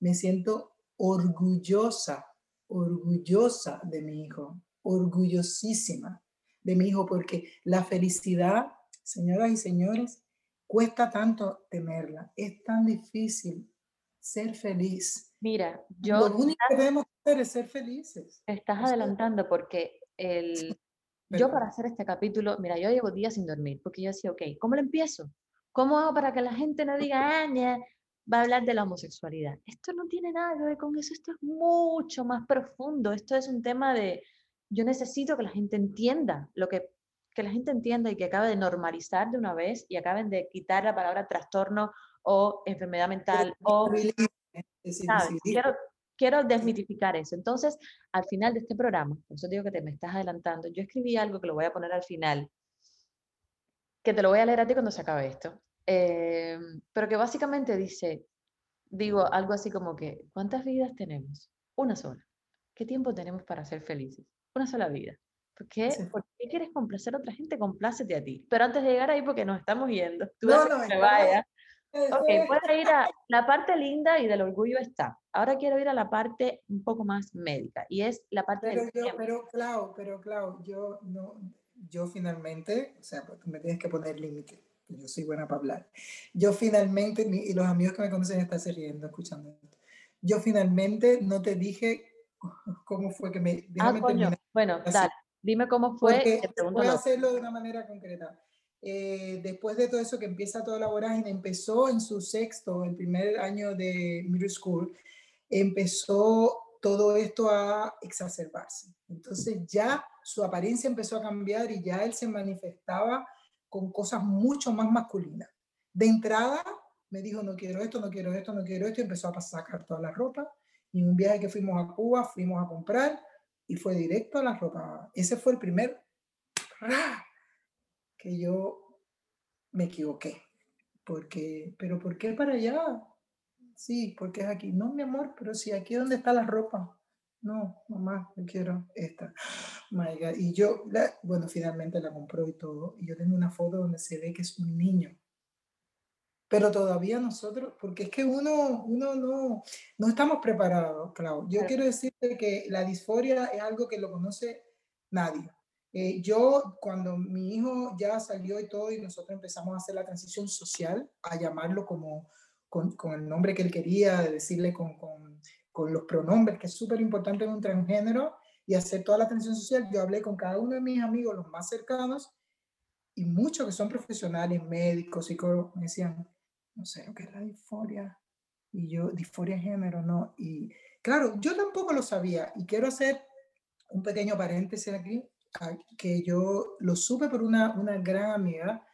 Me siento orgullosa, orgullosa de mi hijo, orgullosísima de mi hijo, porque la felicidad, señoras y señores, cuesta tanto tenerla. Es tan difícil ser feliz. Mira, yo... Lo único que debemos hacer es ser felices. Estás adelantando porque el... Yo para hacer este capítulo, mira, yo llevo días sin dormir porque yo decía, ok, ¿cómo lo empiezo? ¿Cómo hago para que la gente no diga, ah, va a hablar de la homosexualidad. Esto no tiene nada que ver con eso, esto es mucho más profundo, esto es un tema de, yo necesito que la gente entienda lo que, que la gente entienda y que acabe de normalizar de una vez y acaben de quitar la palabra trastorno o enfermedad mental o... Quiero, quiero desmitificar eso. Entonces, al final de este programa, por eso digo que te me estás adelantando, yo escribí algo que lo voy a poner al final, que te lo voy a leer a ti cuando se acabe esto. Eh, pero que básicamente dice, digo algo así como que, ¿cuántas vidas tenemos? Una sola. ¿Qué tiempo tenemos para ser felices? Una sola vida. ¿Por qué, ¿Por qué quieres complacer a otra gente? Complácete a ti. Pero antes de llegar ahí, porque nos estamos yendo, tú no, no, que vaya. Ok, puedes ir a la parte linda y del orgullo está. Ahora quiero ir a la parte un poco más médica y es la parte pero del yo, Pero, Clau, pero, Clau, yo, no, yo finalmente, o sea, pues tú me tienes que poner límite yo soy buena para hablar. Yo finalmente, y los amigos que me conocen están se riendo escuchando esto. Yo finalmente no te dije cómo fue que me... Ah, coño. Bueno, dale, dime cómo fue. voy a hacerlo de una manera concreta. Eh, después de todo eso que empieza toda la vorágine, empezó en su sexto, el primer año de middle school, empezó todo esto a exacerbarse. Entonces ya su apariencia empezó a cambiar y ya él se manifestaba con cosas mucho más masculinas. De entrada me dijo, no quiero esto, no quiero esto, no quiero esto, y empezó a sacar toda la ropa. Y en un viaje que fuimos a Cuba, fuimos a comprar y fue directo a la ropa. Ese fue el primer que yo me equivoqué. Porque, pero ¿por qué para allá? sí, porque es aquí. No, mi amor, pero si aquí donde está la ropa. No, mamá, yo quiero esta. My God. Y yo, bueno, finalmente la compró y todo. Y yo tengo una foto donde se ve que es un niño. Pero todavía nosotros, porque es que uno, uno no, no estamos preparados, Clau. Yo quiero decirte que la disforia es algo que lo conoce nadie. Eh, yo, cuando mi hijo ya salió y todo, y nosotros empezamos a hacer la transición social, a llamarlo como con, con el nombre que él quería, de decirle con, con, con los pronombres, que es súper importante en un transgénero, y hacer toda la transición social, yo hablé con cada uno de mis amigos, los más cercanos, y muchos que son profesionales, médicos, psicólogos, me decían, no sé lo que es la disforia. Y yo, disforia de género, no. Y claro, yo tampoco lo sabía. Y quiero hacer un pequeño paréntesis aquí, que yo lo supe por una, una gran amiga,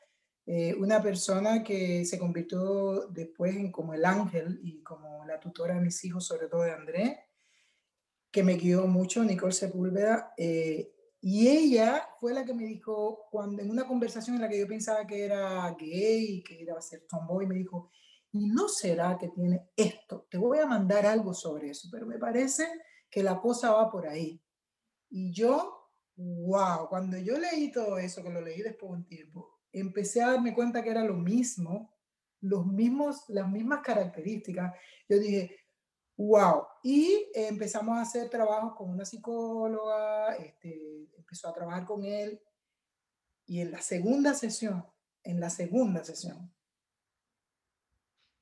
eh, una persona que se convirtió después en como el ángel y como la tutora de mis hijos, sobre todo de André, que me guió mucho, Nicole Sepúlveda. Eh, y ella fue la que me dijo, cuando en una conversación en la que yo pensaba que era gay, que iba a ser tomboy, me dijo, ¿y no será que tiene esto? Te voy a mandar algo sobre eso, pero me parece que la cosa va por ahí. Y yo, wow, cuando yo leí todo eso, que lo leí después de un tiempo, empecé a darme cuenta que era lo mismo, los mismos, las mismas características. Yo dije, wow. Y empezamos a hacer trabajos con una psicóloga, este, empezó a trabajar con él. Y en la segunda sesión, en la segunda sesión,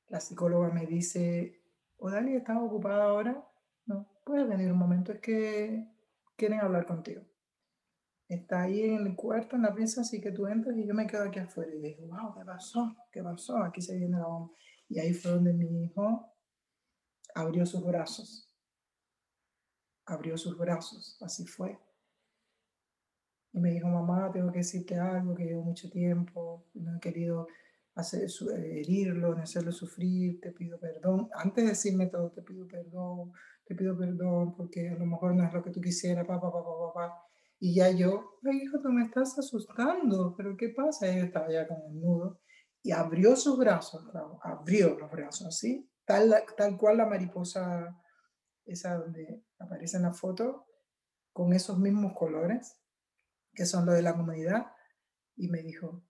la psicóloga me dice, Odali, ¿estás ocupada ahora? No, puedes venir un momento, es que quieren hablar contigo. Está ahí en el cuarto, en la pieza, así que tú entras y yo me quedo aquí afuera. Y dije, wow, ¿qué pasó? ¿Qué pasó? Aquí se viene la bomba. Y ahí fue donde mi hijo abrió sus brazos. Abrió sus brazos, así fue. Y me dijo, mamá, tengo que decirte algo que llevo mucho tiempo, no he querido hacer, herirlo, no hacerlo sufrir, te pido perdón. Antes de decirme todo, te pido perdón, te pido perdón, porque a lo mejor no es lo que tú quisieras, papá, papá, papá. Y ya yo, ay, hijo, tú me estás asustando, pero ¿qué pasa? Ella estaba ya con el nudo y abrió sus brazos, abrió los brazos así, tal, tal cual la mariposa, esa donde aparece en la foto, con esos mismos colores, que son los de la comunidad, y me dijo,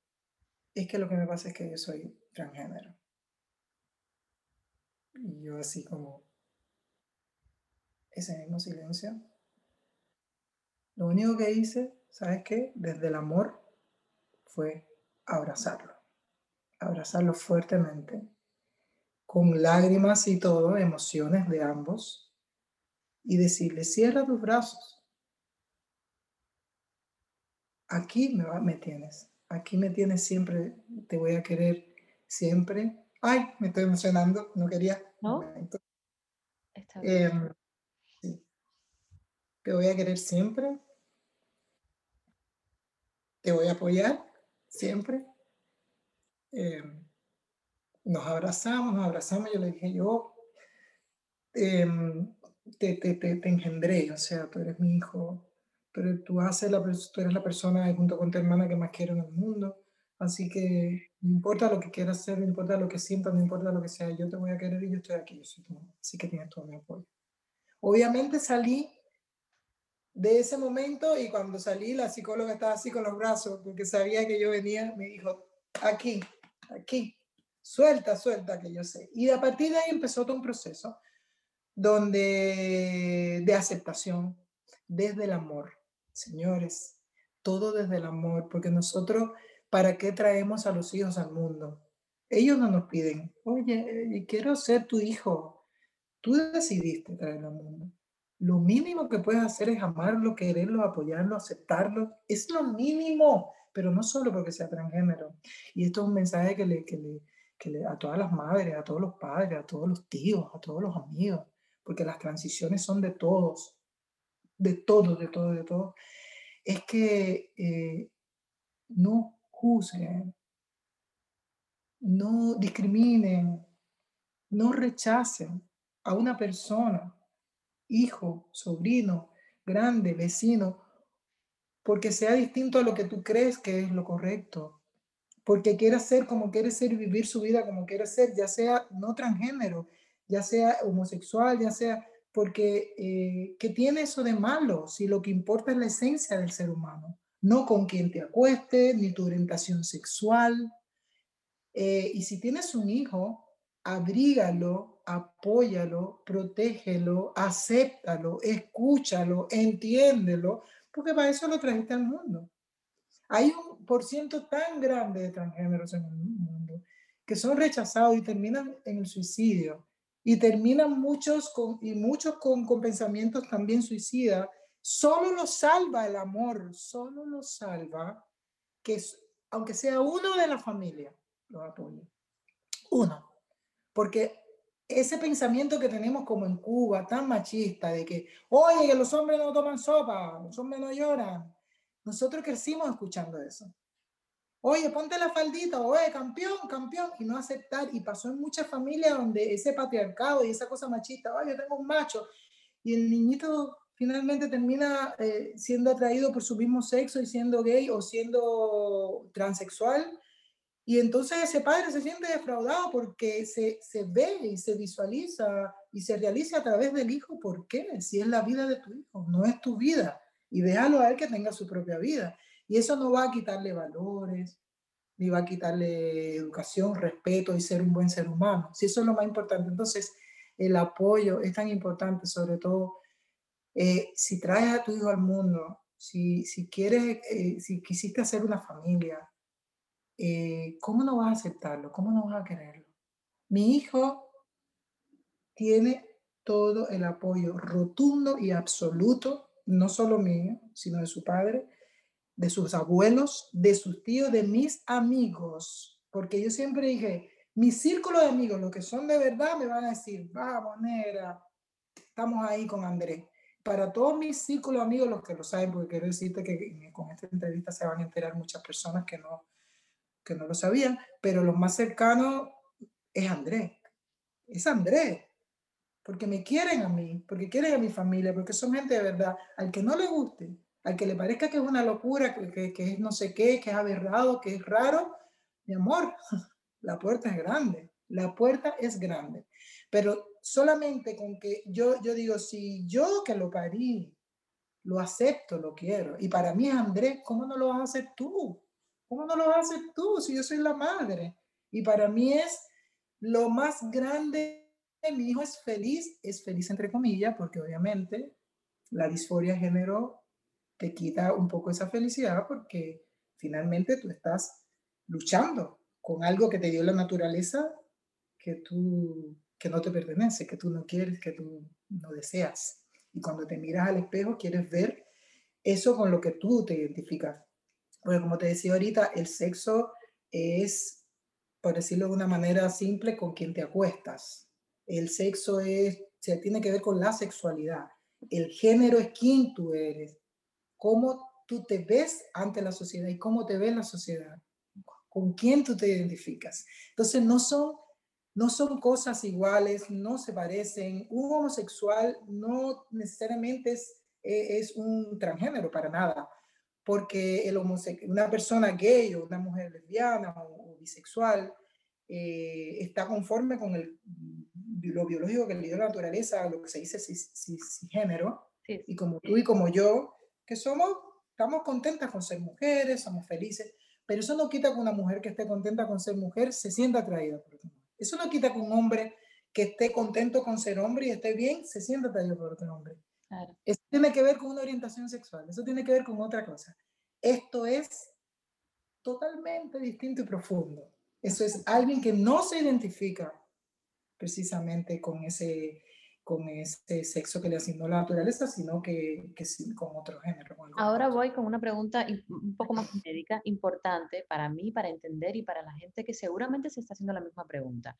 es que lo que me pasa es que yo soy transgénero. Y yo así como, ese mismo silencio. Lo único que hice, ¿sabes qué? Desde el amor fue abrazarlo, abrazarlo fuertemente, con lágrimas y todo, emociones de ambos, y decirle, cierra tus brazos, aquí me, me tienes, aquí me tienes siempre, te voy a querer siempre. Ay, me estoy emocionando, no quería. ¿No? Em, te voy a querer siempre. Te voy a apoyar siempre. Em, nos abrazamos, nos abrazamos. Yo le dije, yo em, te, te, te, te engendré, o sea, tú eres mi hijo, pero tú, haces la, tú eres la persona junto con tu hermana que más quiero en el mundo. Así que no importa lo que quieras hacer, no importa lo que sientas, no importa lo que sea, yo te voy a querer y yo estoy aquí, yo soy tu Así que tienes todo mi apoyo. Obviamente salí de ese momento y cuando salí la psicóloga estaba así con los brazos porque sabía que yo venía, me dijo, aquí, aquí, suelta, suelta, que yo sé. Y a partir de ahí empezó todo un proceso donde de aceptación desde el amor señores, todo desde el amor, porque nosotros, ¿para qué traemos a los hijos al mundo? Ellos no nos piden, oye, quiero ser tu hijo. Tú decidiste traerlo al mundo. Lo mínimo que puedes hacer es amarlo, quererlo, apoyarlo, aceptarlo. Es lo mínimo, pero no solo porque sea transgénero. Y esto es un mensaje que le, que le, que le, a todas las madres, a todos los padres, a todos los tíos, a todos los amigos, porque las transiciones son de todos de todo, de todo, de todo, es que eh, no juzguen, no discriminen, no rechacen a una persona, hijo, sobrino, grande, vecino, porque sea distinto a lo que tú crees que es lo correcto, porque quiera ser como quiere ser vivir su vida como quiere ser, ya sea no transgénero, ya sea homosexual, ya sea, porque eh, ¿qué tiene eso de malo si lo que importa es la esencia del ser humano? No con quien te acueste, ni tu orientación sexual. Eh, y si tienes un hijo, abrígalo, apóyalo, protégelo, acéptalo, escúchalo, entiéndelo, porque para eso lo trajiste al mundo. Hay un por ciento tan grande de transgéneros en el mundo que son rechazados y terminan en el suicidio. Y terminan muchos con, y muchos con, con pensamientos también suicidas. Solo lo salva el amor, solo lo salva que, aunque sea uno de la familia, lo apoye. Uno. Porque ese pensamiento que tenemos como en Cuba, tan machista, de que, oye, que los hombres no toman sopa, los hombres no lloran. Nosotros crecimos escuchando eso. Oye, ponte la faldita, oye, campeón, campeón, y no aceptar. Y pasó en muchas familias donde ese patriarcado y esa cosa machista, oye, yo tengo un macho, y el niñito finalmente termina eh, siendo atraído por su mismo sexo y siendo gay o siendo transexual y entonces ese padre se siente defraudado porque se, se, ve y se visualiza y se realiza a través del hijo. ¿Por qué? Si es la vida de tu hijo, no es tu vida. Y déjalo a él que tenga su propia vida. Y eso no va a quitarle valores, ni va a quitarle educación, respeto y ser un buen ser humano. Si eso es lo más importante. Entonces, el apoyo es tan importante, sobre todo eh, si traes a tu hijo al mundo, si, si quieres, eh, si quisiste hacer una familia, eh, ¿cómo no vas a aceptarlo? ¿Cómo no vas a quererlo? Mi hijo tiene todo el apoyo rotundo y absoluto, no solo mío, sino de su padre, de sus abuelos, de sus tíos, de mis amigos, porque yo siempre dije, mi círculo de amigos, los que son de verdad, me van a decir, vamos, negra, estamos ahí con Andrés. Para todos mis círculos de amigos, los que lo saben, porque quiero decirte que con esta entrevista se van a enterar muchas personas que no, que no lo sabían, pero lo más cercano es Andrés. Es Andrés. Porque me quieren a mí, porque quieren a mi familia, porque son gente de verdad. Al que no le guste, al que le parezca que es una locura, que, que, es no sé qué, que es aberrado, que es raro, mi amor, la puerta es grande. La puerta es grande. Pero solamente con que yo, yo digo, si yo que lo parí, lo acepto, lo quiero. Y para mí Andrés, ¿cómo no lo vas a hacer tú? ¿Cómo no lo haces tú si yo soy la madre? Y para mí es lo más grande. Mi hijo es feliz, es feliz entre comillas, porque obviamente la disforia de género te quita un poco esa felicidad porque finalmente tú estás luchando con algo que te dio la naturaleza que tú que no te pertenece, que tú no quieres, que tú no deseas. Y cuando te miras al espejo quieres ver eso con lo que tú te identificas. Porque como te decía ahorita, el sexo es, por decirlo de una manera simple, con quien te acuestas. El sexo es, se tiene que ver con la sexualidad. El género es quién tú eres, cómo tú te ves ante la sociedad y cómo te ve la sociedad, con quién tú te identificas. Entonces no son, no son cosas iguales, no se parecen. Un homosexual no necesariamente es, es un transgénero para nada porque el una persona gay o una mujer lesbiana o, bisexual eh, está conforme con el, lo biológico que le dio la naturaleza, lo que se dice cisgénero, sí, y como tú y como yo, que somos, estamos contentas con ser mujeres, somos felices, pero eso no quita que una mujer que esté contenta con ser mujer se sienta atraída por otro hombre. Eso no quita que un hombre que esté contento con ser hombre y esté bien se sienta atraído por otro hombre. Eso tiene que ver con una orientación sexual, eso tiene que ver con otra cosa. Esto es totalmente distinto y profundo. Eso es alguien que no se identifica precisamente con ese, con ese sexo que le asignó la naturaleza, sino que, que con otro género. Ahora voy con una pregunta un poco más médica, importante para mí, para entender y para la gente que seguramente se está haciendo la misma pregunta.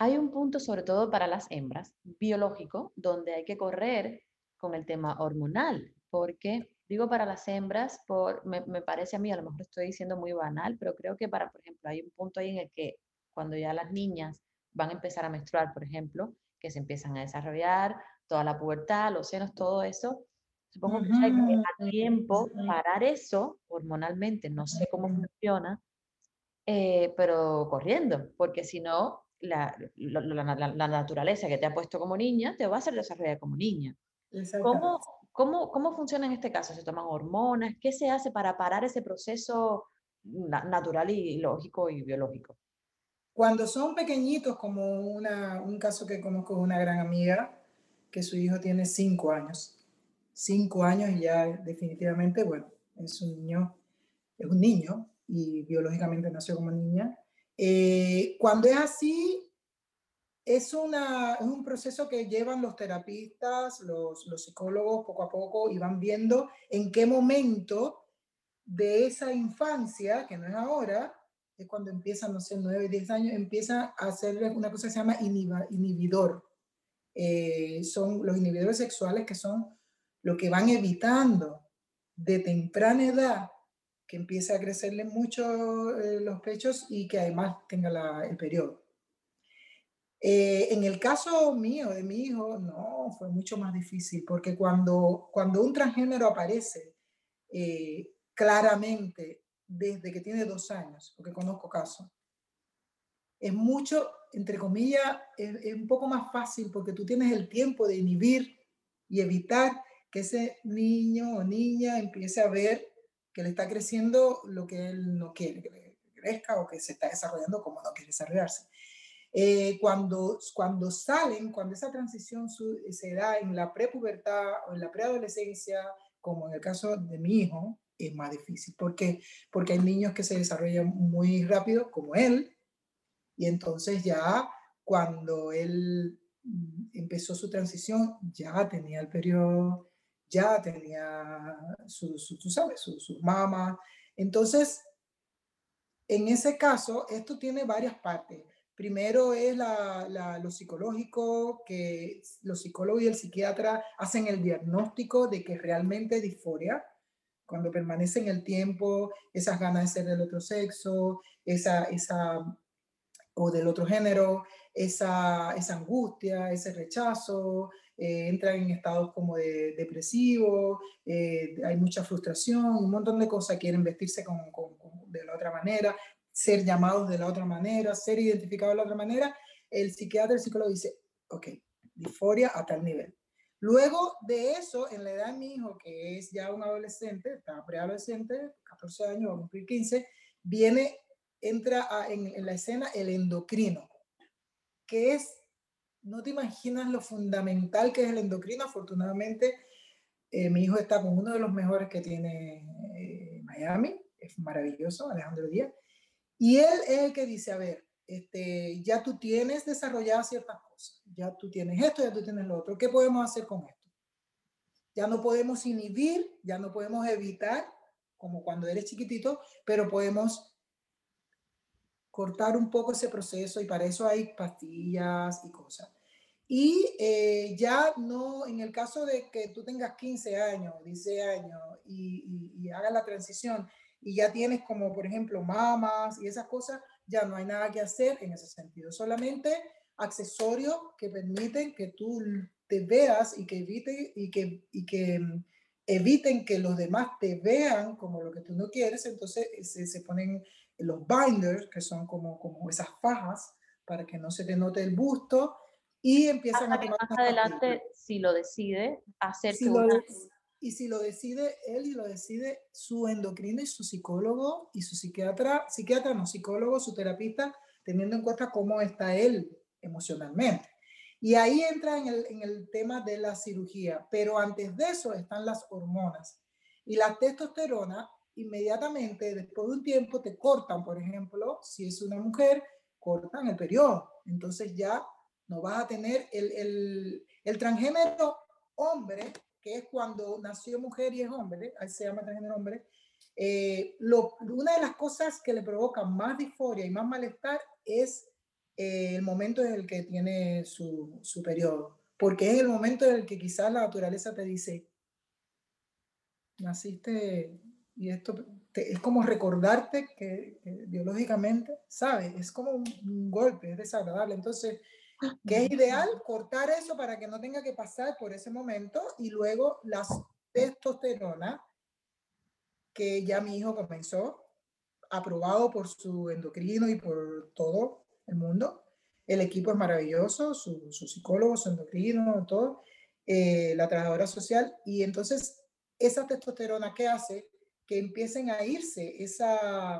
Hay un punto, sobre todo para las hembras, biológico, donde hay que correr con el tema hormonal, porque digo para las hembras, por, me, me, parece a mí, a lo mejor estoy diciendo muy banal, pero creo que para, por ejemplo, hay un punto ahí en el que cuando ya las niñas van a empezar a menstruar, por ejemplo, que se empiezan a desarrollar, toda la pubertad, los senos, todo eso, supongo que hay que a tiempo parar eso hormonalmente, no sé cómo funciona, eh, pero corriendo, porque si no, la, la, naturaleza que te ha puesto como niña te va a hacer desarrollar como niña. ¿Cómo, cómo, ¿Cómo funciona en este caso? ¿Se toman hormonas? ¿Qué se hace para parar ese proceso natural y lógico y biológico? Cuando son pequeñitos, como una, un caso que conozco de una gran amiga, que su hijo tiene cinco años. Cinco años y ya definitivamente, bueno, es un niño, es un niño y biológicamente nació como niña. Eh, cuando es así, es, una, es un proceso que llevan los terapistas, los, los psicólogos poco a poco y van viendo en qué momento de esa infancia, que no es ahora, es cuando empiezan, no sé, 9, 10 años, empieza a hacer una cosa que se llama inhibidor. Eh, son los inhibidores sexuales que son lo que van evitando de temprana edad que empiece a crecerle mucho eh, los pechos y que además tenga el periodo. Eh, en el caso mío, de mi hijo, no, fue mucho más difícil, porque cuando, cuando un transgénero aparece claramente desde que tiene dos años, porque conozco casos, es mucho, entre comillas, es, un poco más fácil porque tú tienes el tiempo de inhibir y evitar que ese niño o niña empiece a ver le está creciendo lo que él no quiere que crezca o que se está desarrollando como no quiere desarrollarse. Eh, cuando, cuando salen, cuando esa transición se da en la prepubertad o en la preadolescencia, como en el caso de mi hijo, es más difícil. ¿Por qué? Porque hay niños que se desarrollan muy rápido, como él, y entonces ya cuando él mm, empezó su transición, ya tenía el periodo, ya tenía su, su tú sabes, su, su mama. Entonces, en ese caso, esto tiene varias partes. Primero es la, la, lo psicológico, que los psicólogos y el psiquiatra hacen el diagnóstico de que realmente disforia, cuando permanece en el tiempo, esas ganas de ser del otro sexo, esa, esa o del otro género, esa, esa angustia, ese rechazo, eh, entran en estados como de depresivo, eh, hay mucha frustración, un montón de cosas, quieren vestirse con, de la otra manera, ser llamados de la otra manera, ser identificados de la otra manera, el psiquiatra, el psicólogo dice, ok, disforia a tal nivel. Luego de eso, en la edad de mi hijo, que es ya un adolescente, está preadolescente, 14 años, va a cumplir 15, viene entra en, la escena el endocrino, que es, no te imaginas lo fundamental que es el endocrino. Afortunadamente, eh, mi hijo está con uno de los mejores que tiene eh, Miami, es maravilloso, Alejandro Díaz. Y él es el que dice, a ver, este, ya tú tienes desarrolladas ciertas cosas, ya tú tienes esto, ya tú tienes lo otro, ¿qué podemos hacer con esto? Ya no podemos inhibir, ya no podemos evitar, como cuando eres chiquitito, pero podemos cortar un poco ese proceso y para eso hay pastillas y cosas. Y eh, ya no, en el caso de que tú tengas 15 años, 16 años y, y, hagas la transición y ya tienes como, por ejemplo, mamas y esas cosas, ya no hay nada que hacer en ese sentido. Solamente accesorios que permiten que tú te veas y que evite y que, y que mm, eviten que los demás te vean como lo que tú no quieres, entonces se, se ponen los binders, que son como, como esas fajas para que no se te note el busto, y empiezan a tomar más adelante, si lo decide, hacer si Y si lo decide él y lo decide su endocrino y su psicólogo y su psiquiatra, psiquiatra no psicólogo, su terapista, teniendo en cuenta cómo está él emocionalmente. Y ahí entra en el, en el tema de la cirugía, pero antes de eso están las hormonas. Y la testosterona inmediatamente, después de un tiempo, te cortan, por ejemplo, si es una mujer, cortan el periodo. Entonces ya no vas a tener el, el, el transgénero hombre, que es cuando nació mujer y es hombre, ahí se llama transgénero hombre, eh, una de las cosas que le provoca más disforia y más malestar es eh, el momento en el que tiene su, su periodo, porque es el momento en el que quizás la naturaleza te dice, naciste y esto es como recordarte que, biológicamente, ¿sabes? Es como un, golpe, es desagradable. Entonces, que es ideal cortar eso para que no tenga que pasar por ese momento y luego las testosterona, que ya mi hijo comenzó, aprobado por su endocrino y por todo el mundo, el equipo es maravilloso, su, su psicólogo, su endocrino, todo, eh, la trabajadora social, y entonces esa testosterona que hace que empiecen a irse esa,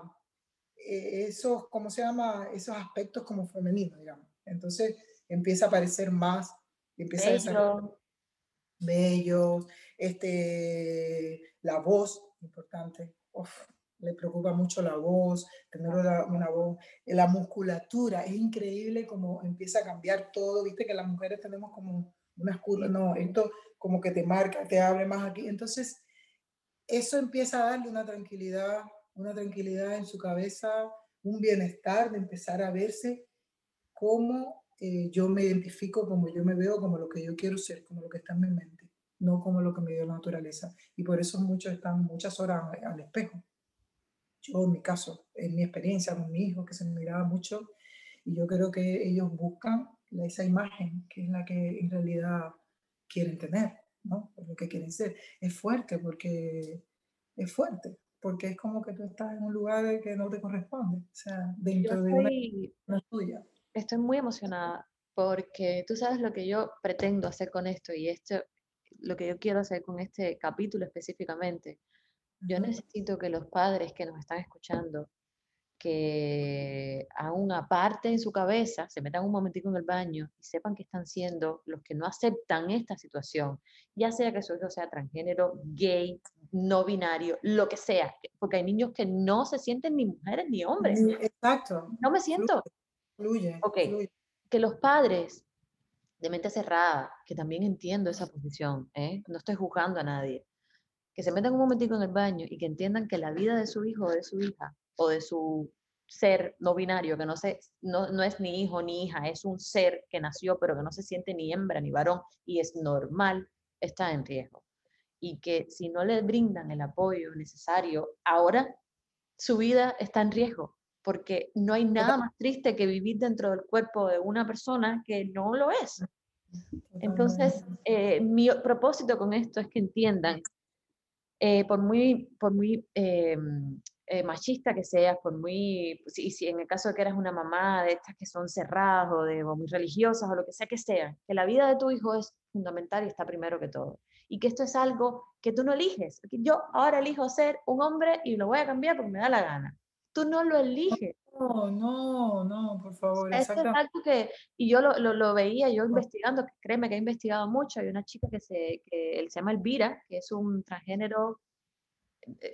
eh, esos, ¿cómo se llama? Esos aspectos como femeninos, digamos. Entonces empieza a aparecer más, empieza a desarrollar bellos, este, la voz, importante, le preocupa mucho la voz, tener una, una, voz, la musculatura, es increíble como empieza a cambiar todo, viste que las mujeres tenemos como unas curvas, no, esto como que te marca, te abre más aquí, entonces eso empieza a darle una tranquilidad, una tranquilidad en su cabeza, un bienestar de empezar a verse como eh, yo me identifico, como yo me veo, como lo que yo quiero ser, como lo que está en mi mente, no como lo que me dio la naturaleza. Y por eso muchos están muchas horas al espejo. Yo, en mi caso, en mi experiencia con mi hijo, que se miraba mucho, y yo creo que ellos buscan esa imagen, que es la que en realidad quieren tener, ¿no? lo que quieren ser. Es fuerte porque es fuerte, porque es como que tú estás en un lugar que no te corresponde, o sea, dentro de una, una tuya. Estoy muy emocionada porque tú sabes lo que yo pretendo hacer con esto y esto, lo que yo quiero hacer con este capítulo específicamente. Yo necesito que los padres que nos están escuchando, que aún aparte en su cabeza, se metan un momentico en el baño y sepan que están siendo los que no aceptan esta situación, ya sea que su hijo sea transgénero, gay, no binario, lo que sea, porque hay niños que no se sienten ni mujeres ni hombres. Exacto. No me siento. Fluye. Ok, que los padres de mente cerrada, que también entiendo esa posición, ¿eh? no estoy juzgando a nadie, que se metan un momentico en el baño y que entiendan que la vida de su hijo o de su hija o de su ser no binario, que no, se, no, no es ni hijo ni hija, es un ser que nació pero que no se siente ni hembra ni varón y es normal, está en riesgo. Y que si no le brindan el apoyo necesario, ahora su vida está en riesgo, porque no hay nada más triste que vivir dentro del cuerpo de una persona que no lo es. Entonces, eh, mi propósito con esto es que entiendan eh, por muy, por muy eh, eh, machista que seas, por muy, si, si en el caso de que eres una mamá de estas que son cerradas o, de, muy religiosas o lo que sea que sea, que la vida de tu hijo es fundamental y está primero que todo. Y que esto es algo que tú no eliges. Yo ahora elijo ser un hombre y lo voy a cambiar porque me da la gana. Tú no lo eliges. No, no, no, por favor. Esto es algo que, y yo lo, lo, lo, veía, yo investigando, créeme que he investigado mucho, hay una chica que se, que él se llama Elvira, que es un transgénero,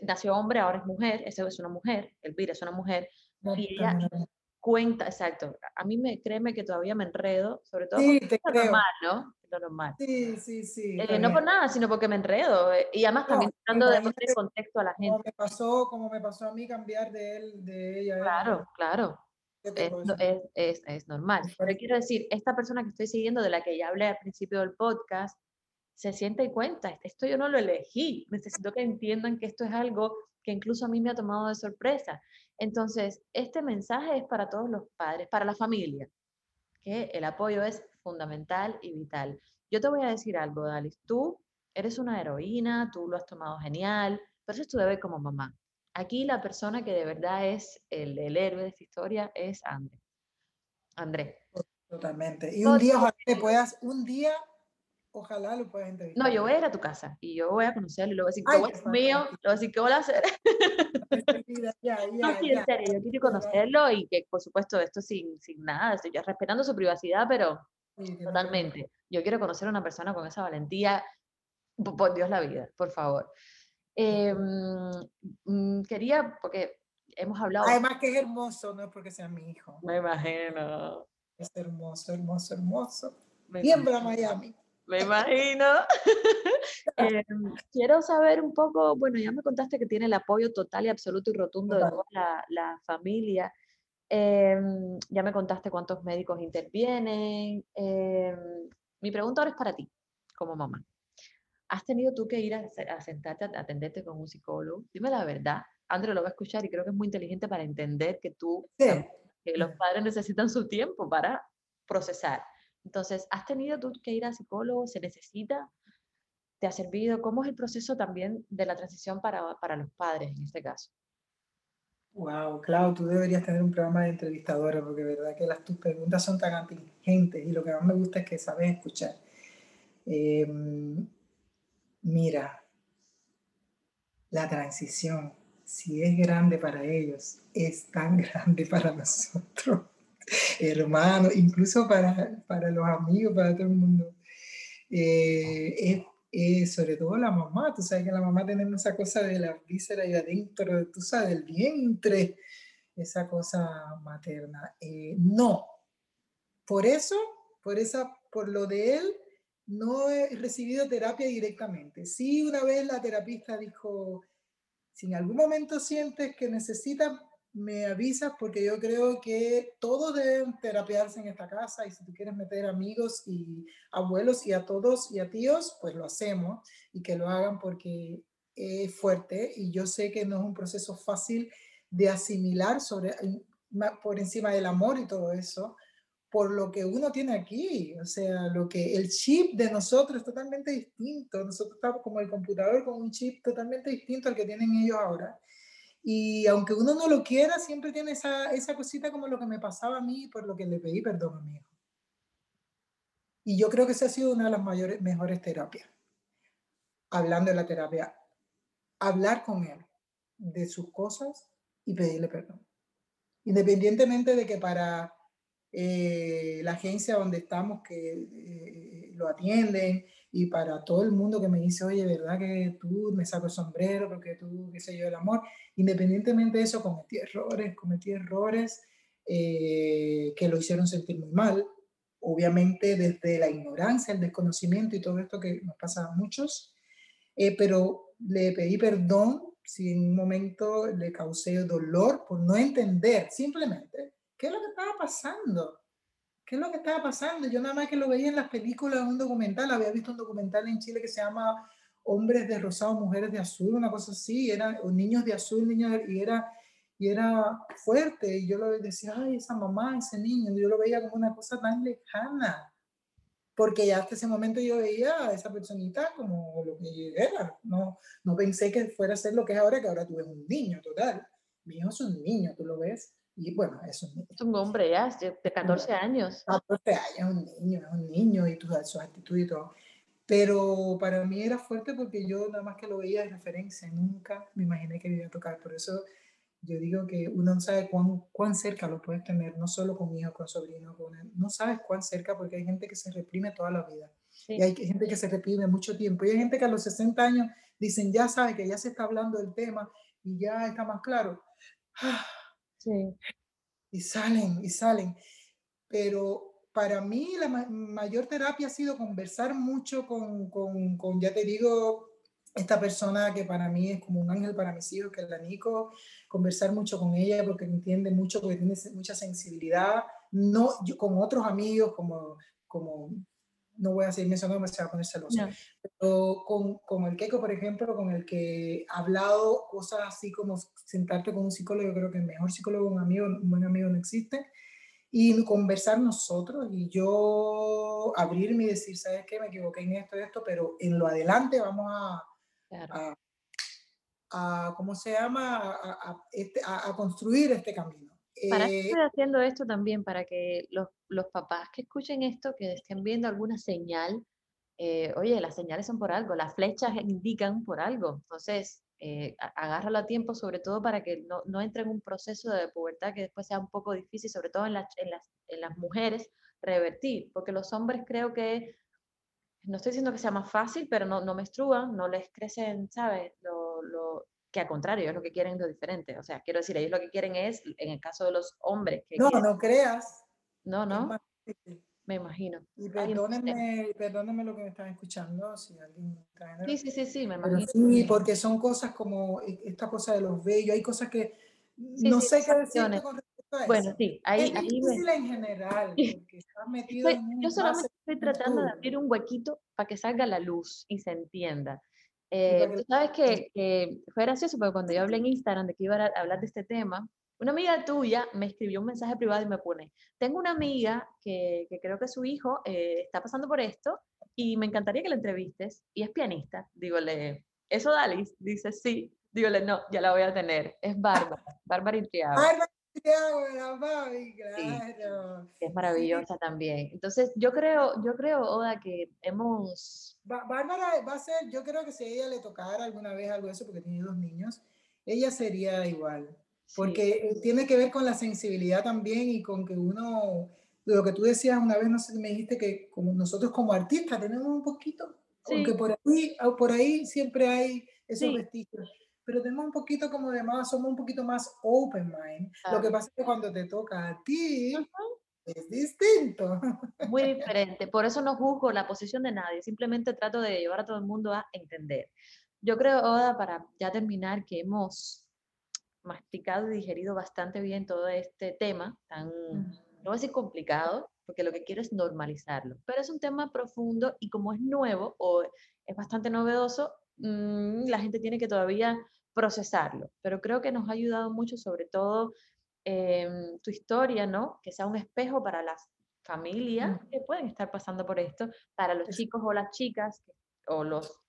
nació hombre, ahora es mujer, esa es una mujer, Elvira es una mujer, y ella cuenta, exacto, a mí me, créeme que todavía me enredo, sobre todo sí, te es creo. normal, ¿no? Lo normal. Sí, sí, sí. Eh, no por nada, sino porque me enredo, eh, y además también No, tratando de poner contexto a la Como gente. me pasó, como me pasó a mí cambiar de él, de ella. Claro, claro. ¿Qué te es, no- es, es, es normal. Pero quiero decir, esta persona que estoy siguiendo, de la que ya hablé al principio del podcast, se siente y cuenta, esto yo no lo elegí, necesito que entiendan que esto es algo que incluso a mí me ha tomado de sorpresa. Entonces, este mensaje es para todos los padres, para la familia, que el apoyo es fundamental y vital. Yo te voy a decir algo, Dalis, tú eres una heroína, tú lo has tomado genial, pero eso es tu deber como mamá. Aquí la persona que de verdad es el, el héroe de esta historia es André. André. Totalmente. Y un día, ojalá te puedas, un día, ojalá lo puedas entrevistar. No, yo voy a ir a tu casa y yo voy a conocerlo y le voy a decir, Ay, ¿cómo qué es mío? Le voy a decir, ¿qué voy a hacer? Ya, ya, No, sí, en serio, yo quiero conocerlo y que, por supuesto, esto sin, sin nada, estoy ya respetando su privacidad, pero Sí, no totalmente. Yo quiero conocer a una persona con esa valentía, po- por Dios la vida, por favor. Eh, quería, porque hemos hablado, Además que es hermoso, no es porque sea mi hijo. me imagino, Es hermoso, hermoso, hermoso. me Siempre a. Miami. Me imagino. Eh, quiero saber un poco, bueno, ya me contaste que tiene el apoyo total y absoluto y rotundo de toda la, la familia. Em, ya me contaste cuántos médicos intervienen. Em, mi pregunta ahora es para ti, como mamá. ¿Has tenido tú que ir a, se- a sentarte a atenderte con un psicólogo? Dime la verdad. André lo va a escuchar y creo que es muy inteligente para entender que tú, Sí. que los padres necesitan su tiempo para procesar. Entonces, ¿has tenido tú que ir a psicólogo? ¿Se necesita? ¿Te ha servido? ¿Cómo es el proceso también de la transición para, para los padres en este caso? Wow, Clau, tú deberías tener un programa de entrevistadora porque verdad que las, tus preguntas son tan atingentes y lo que más me gusta es que sabes escuchar. Em, mira, la transición, si es grande para ellos, es tan grande para nosotros, hermanos, incluso para, para los amigos, para todo el mundo. Eh, es, sobre todo la mamá, tú sabes que la mamá tenemos esa cosa de la víscera ahí adentro, tú sabes, del vientre, esa cosa materna. Eh, no, por eso, por, esa, por lo de él, no he recibido terapia directamente. Sí, una vez la terapista dijo, si en algún momento sientes que necesitas, me avisas porque yo creo que todos deben terapiarse en esta casa y si tú quieres meter amigos y abuelos y a todos y a tíos, pues lo hacemos y que lo hagan porque es fuerte y yo sé que no es un proceso fácil de asimilar sobre, por encima del amor y todo eso, por lo que uno tiene aquí, o sea, lo que el chip de nosotros es totalmente distinto, nosotros estamos como el computador con un chip totalmente distinto al que tienen ellos ahora. Y aunque uno no lo quiera, siempre tiene esa, esa cosita como lo que me pasaba a mí por lo que le pedí perdón a mi hijo. Y yo creo que esa ha sido una de las mayores, mejores terapias. Hablando de la terapia, hablar con él de sus cosas y pedirle perdón. Independientemente de que para eh, la agencia donde estamos que eh, lo atienden y para todo el mundo que me dice, oye, ¿verdad que tú me saco el sombrero porque tú, qué sé yo, el amor? Independientemente de eso, cometí errores, cometí errores eh, que lo hicieron sentir muy mal. Obviamente desde la ignorancia, el desconocimiento y todo esto que nos pasa a muchos, pero le pedí perdón si en un momento le causé dolor por no entender, simplemente ¿Qué es lo que estaba pasando? ¿Qué es lo que estaba pasando? Yo nada más que lo veía en las películas, en un documental, había visto un documental en Chile que se llama Hombres de Rosado, Mujeres de Azul, una cosa así, era, o niños de azul, niños y era y era fuerte, y yo lo decía, ay, esa mamá, ese niño, yo lo veía como una cosa tan lejana, porque ya hasta ese momento yo veía a esa personita como lo que era, no, no pensé que fuera a ser lo que es ahora, que ahora tú ves un niño total, mi hijo es un niño, tú lo ves, y bueno, es un, es un hombre ya, de 14 años. 14 años, es un niño, es un niño y todas sus actitudes y todo. Pero para mí era fuerte porque yo nada más que lo veía de referencia, nunca me imaginé que iba a tocar. Por eso yo digo que uno no sabe cuán, cuán cerca lo puedes tener, no solo con hijos, con sobrinos, con no sabes cuán cerca porque hay gente que se reprime toda la vida. Y hay gente que se reprime mucho tiempo. Y hay gente que a los 60 años dicen, ya sabe que ya se está hablando del tema y ya está más claro. ¡Ah! Y salen, y salen. Pero para mí la mayor terapia ha sido conversar mucho con, con, con, ya te digo, esta persona que para mí es como un ángel para mis hijos, que es la Nico, conversar mucho con ella porque entiende mucho, porque tiene mucha sensibilidad, no yo, con otros amigos como, como no voy a seguir mencionando, me se va a poner celoso. Pero con, con, el Keiko, por ejemplo, con el que he hablado cosas así como sentarte con un psicólogo, yo creo que el mejor psicólogo, un amigo, un buen amigo no existe, y conversar nosotros y yo abrirme y decir, ¿sabes qué? Me equivoqué en esto y esto, pero en lo adelante vamos a, a, a, ¿cómo se llama? A, este, a, construir este camino. ¿Para eh, estoy haciendo esto también? Para que los, los, papás que escuchen esto, que estén viendo alguna señal, eh, oye, las señales son por algo, las flechas indican por algo. Entonces, eh, agárralo a tiempo, sobre todo para que no, no, entre en un proceso de pubertad que después sea un poco difícil, sobre todo en, en, las, en las mujeres, revertir. Porque los hombres creo que, no estoy diciendo que sea más fácil, pero no, no menstruan, no les crecen, ¿sabes? Lo, lo, que al contrario, ellos lo que quieren es lo diferente. O sea, quiero decir, ellos lo que quieren es, en el caso de los hombres... Que no, no creas. No, no. Me imagino. Y perdónenme, perdónenme lo que me están escuchando, si alguien está Sí, sí, sí, sí, me imagino. sí, porque son cosas como e, esta cosa de los bellos, hay cosas que no sé qué decir con respecto a eso. Bueno, sí, ahí, es difícil en general, porque estás metido en un Yo solamente estoy tratando de abrir un huequito para que salga la luz y se entienda. Eh, tú sabes que, que, fue gracioso porque cuando yo hablé en Instagram de que iba a hablar de este tema, una amiga tuya me escribió un mensaje privado y me pone, tengo una amiga que, que creo que su hijo eh, está pasando por esto y me encantaría que la entrevistes y es pianista. Dígole, ¿eso Dalis? Dice, sí. Dígole, no, ya la voy a tener. Es Bárbara, Bárbara Intriago. Bárbara Claro. es maravillosa también. Entonces, yo creo, yo creo, Oda, que hemos... Bárbara va a ser, yo creo que si a ella le tocara alguna vez algo de eso, porque tiene dos niños, ella sería igual. Porque tiene que ver con la sensibilidad también y con que uno, lo que tú decías una vez, no sé, me dijiste que como nosotros como artistas tenemos un poquito, porque por ahí, por ahí siempre hay esos vestigios pero tenemos un poquito como de más, somos un poquito más open mind. Lo que pasa es que cuando te toca a ti, es distinto. Muy diferente. Por eso no juzgo la posición de nadie, simplemente trato de llevar a todo el mundo a entender. Yo creo, Oda, para ya terminar, que hemos masticado y digerido bastante bien todo este tema, tan, no voy a decir complicado, porque lo que quiero es normalizarlo, pero es un tema profundo y como es nuevo o es bastante novedoso, mm, la gente tiene que todavía procesarlo, pero creo que nos ha ayudado mucho, sobre todo em, tu historia, ¿no? Que sea un espejo para las familias que pueden estar pasando por esto, para los chicos o las chicas, o los,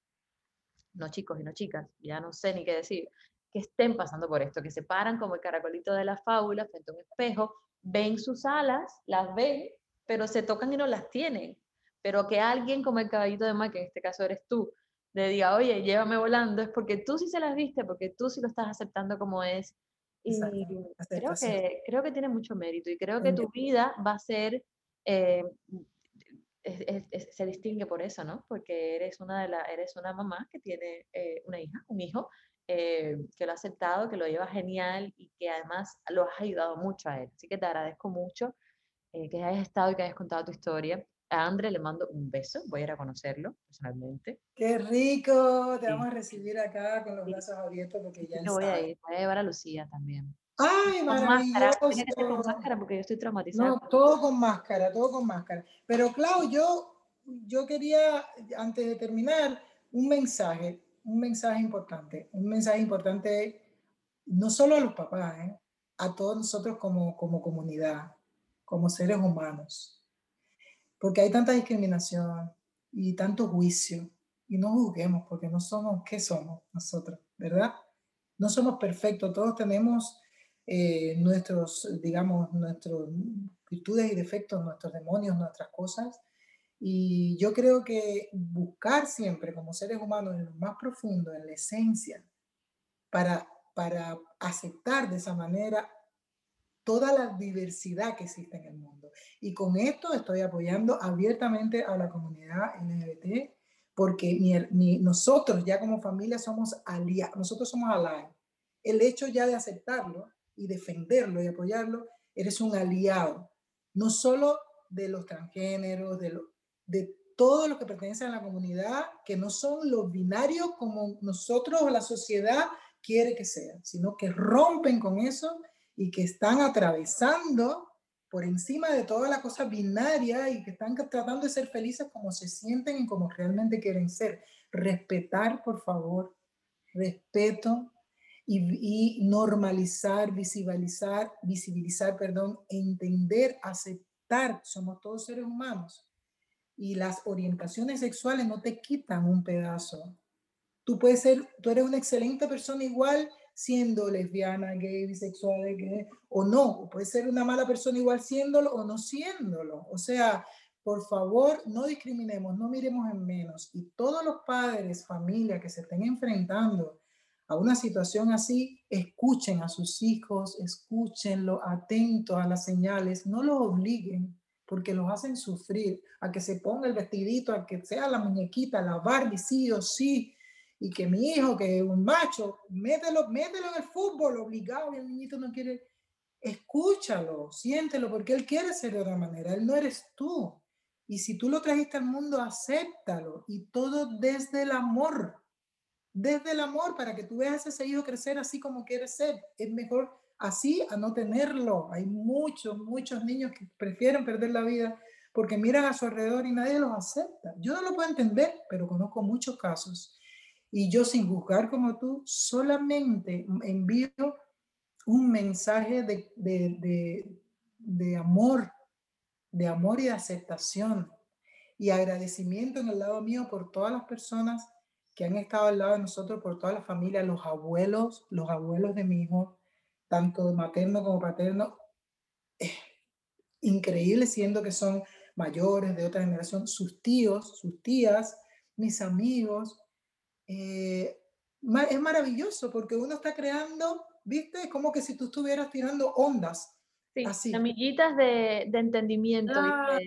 no chicos y no chicas, ya no sé ni qué decir, que estén pasando por esto, que se paran como el caracolito de la fábula frente a un espejo, ven sus alas, las ven, pero se tocan y no las tienen. Pero que alguien como el caballito de mar, que en este caso eres tú, le diga, oye, llévame volando, es porque tú sí se las viste, porque tú sí lo estás aceptando como es. Y creo que, creo que tiene mucho mérito y creo que tu vida va a ser, eh, se distingue por eso, ¿no? Porque eres una, de la, eres una mamá que tiene eh, una hija, un hijo, eh, que lo ha aceptado, que lo lleva genial y que además lo has ayudado mucho a él. Así que te agradezco mucho que hayas estado y que hayas contado tu historia. A André le mando un beso, voy a ir a conocerlo personalmente. ¡Qué rico! Te vamos a recibir acá con los brazos abiertos porque ya no voy a ir, voy a llevar a Lucía también. ¡Ay, maravilloso! Que ser con máscara porque yo estoy traumatizada. No, todo con máscara, todo con máscara. Pero, Clau, yo, yo quería, antes de terminar, un mensaje, un mensaje importante. Un mensaje importante no solo a los papás, ¿eh? a todos nosotros como, como comunidad, como seres humanos porque hay tanta discriminación y tanto juicio. Y no juzguemos porque no somos, ¿qué somos nosotros? ¿Verdad? No somos perfectos, todos tenemos eh, nuestros, digamos, nuestras virtudes y defectos, nuestros demonios, nuestras cosas. Y yo creo que buscar siempre como seres humanos en lo más profundo, en la esencia, para, para aceptar de esa manera toda la diversidad que existe en el mundo. Y con esto estoy apoyando abiertamente a la comunidad LGBT, porque nosotros ya como familia somos aliados, nosotros somos aliados. El hecho ya de aceptarlo y defenderlo y apoyarlo, eres un aliado, no solo de los transgéneros, de, lo, de todo lo que pertenece a la comunidad, que no son los binarios como nosotros o la sociedad quiere que sean, sino que rompen con eso y que están atravesando por encima de toda la cosa binaria y que están tratando de ser felices como se sienten y como realmente quieren ser. Respetar, por favor, respeto y, normalizar, visibilizar, visibilizar, perdón, entender, aceptar, somos todos seres humanos. Y las orientaciones sexuales no te quitan un pedazo. Tú puedes ser, tú eres una excelente persona igual siendo lesbiana, gay, bisexual, o no, puede ser una mala persona igual siéndolo o no siéndolo. O sea, por favor, no discriminemos, no miremos en menos. Y todos los padres, familia que se estén enfrentando a una situación así, escuchen a sus hijos, escúchenlo, atentos a las señales, no los obliguen porque los hacen sufrir, a que se ponga el vestidito, a que sea la muñequita, la Barbie, sí o sí, y que mi hijo, que es un macho, mételo, mételo en el fútbol obligado y el niñito no quiere, escúchalo, siéntelo, porque él quiere ser de otra manera, él no eres tú. Y si tú lo trajiste al mundo, acéptalo y todo desde el amor, desde el amor, para que tú veas a ese hijo crecer así como quiere ser. Es mejor así a no tenerlo. Hay muchos, muchos niños que prefieren perder la vida porque miran a su alrededor y nadie los acepta. Yo no lo puedo entender, pero conozco muchos casos y yo sin juzgar como tú, solamente envío un mensaje de, de, de, amor, de amor y de aceptación y agradecimiento en el lado mío por todas las personas que han estado al lado de nosotros por toda la familia, los abuelos, los abuelos de mi hijo, tanto materno como paterno, eh, increíble siendo que son mayores de otra generación, sus tíos, sus tías, mis amigos. Eh, es maravilloso porque uno está creando, viste, es como que si tú estuvieras tirando ondas. Sí, así. amiguitas de, de entendimiento. Claro,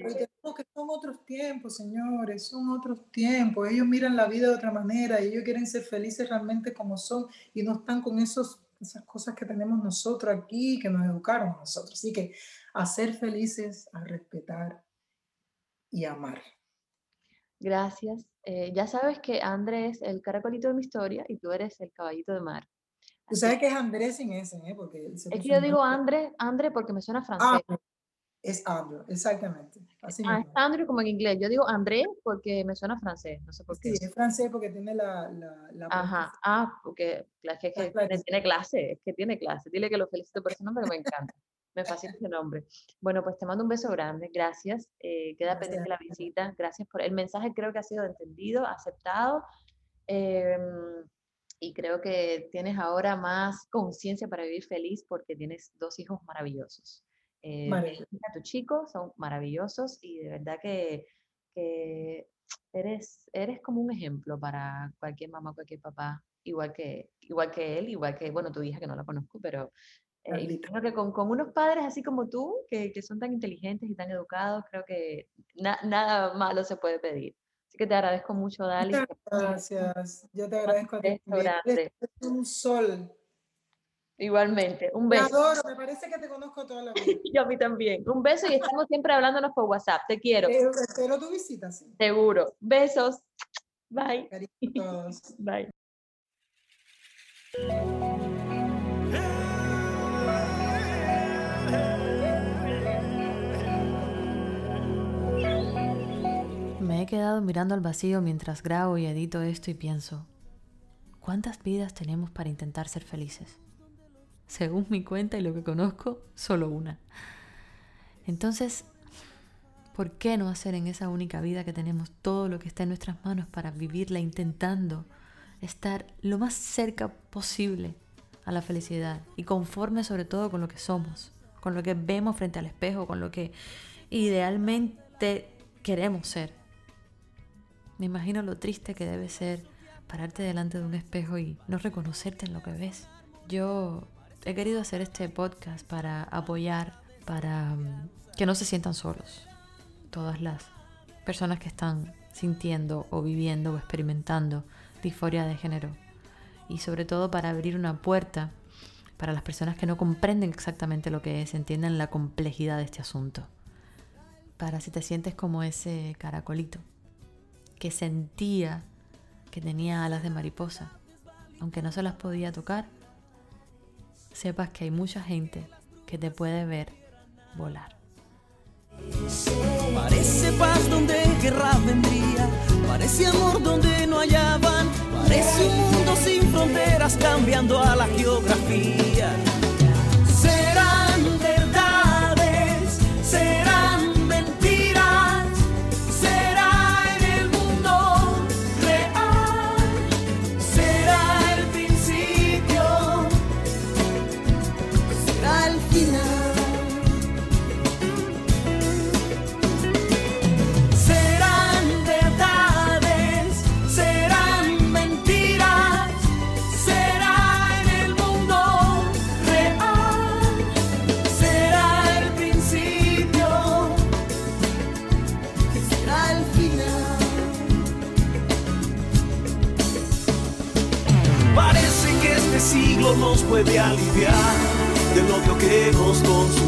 que son otros tiempos, señores, son otros tiempos. Ellos miran la vida de otra manera ellos quieren ser felices realmente como son y no están con esos, esas cosas que tenemos nosotros aquí, que nos educaron a nosotros. Así que a ser felices, a respetar y amar. Gracias. Eh, ya sabes que Andrés es el caracolito de mi historia y tú eres el caballito de mar. Tú sabes que es Andrés sin ese, ¿eh? Porque es que yo digo André, André porque me suena francés. Ah, es Andrew, exactamente. Así ah, es Andrew como en inglés. Yo digo André porque me suena francés, no sé por qué. Sí, es francés porque tiene la... la, Ajá, ah, porque es que, tiene clase, es que tiene clase. Dile que lo felicito por ese nombre que me encanta. Me fascina ese nombre. Bueno, pues te mando un beso grande, gracias. Eh, queda pendiente la visita, gracias por el mensaje, creo que ha sido entendido, aceptado. Em, y creo que tienes ahora más conciencia para vivir feliz porque tienes dos hijos maravillosos. Eh, tu chico son maravillosos y de verdad que, eres, eres como un ejemplo para cualquier mamá, cualquier papá, igual que, igual que él, igual que, bueno, tu hija que no la conozco, pero eh, creo que con, con, unos padres así como tú, que, que, son tan inteligentes y tan educados, creo que nada malo se puede pedir. Así que te agradezco mucho, Dali. gracias. Yo te agradezco a ti. Es un sol. Igualmente, un beso. Te adoro, me parece que te conozco toda la vida. Yo a mí también. Un beso y estamos siempre hablándonos por WhatsApp. Te quiero. espero tu visita, sí. Seguro. Besos. Bye. todos. Bye. Quedado mirando al vacío mientras grabo y edito esto y pienso, ¿cuántas vidas tenemos para intentar ser felices? Según mi cuenta y lo que conozco, solo una. Entonces, ¿por qué no hacer en esa única vida que tenemos todo lo que está en nuestras manos para vivirla intentando estar lo más cerca posible a la felicidad y conforme sobre todo con lo que somos, con lo que vemos frente al espejo, con lo que idealmente queremos ser? Me imagino lo triste que debe ser pararte delante de un espejo y no reconocerte en lo que ves. Yo he querido hacer este podcast para apoyar, para mm, que no se sientan solos. Todas las personas que están sintiendo o viviendo o experimentando disforia de género. Y sobre todo para abrir una puerta para las personas que no comprenden exactamente lo que es, entienden la complejidad de este asunto. Para si te sientes como ese caracolito que sentía que tenía alas de mariposa, aunque no se las podía tocar, sepas que hay mucha gente que te puede ver volar. Parece paz donde guerra vendría, parece amor donde no hallaban, parece un mundo sin fronteras cambiando a la geografía. Puede aliviar del odio que nos consumirá.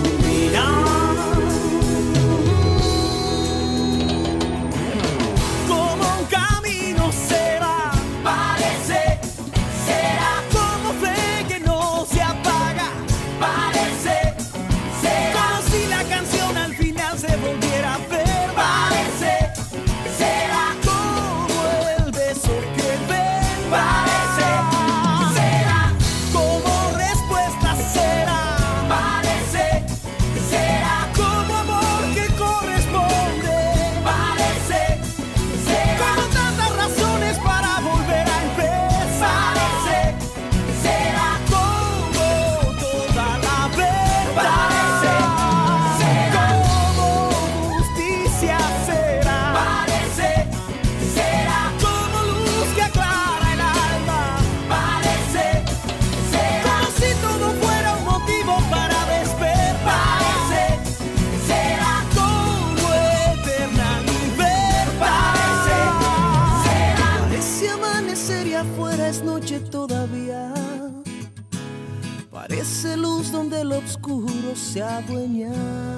Se adueñaba.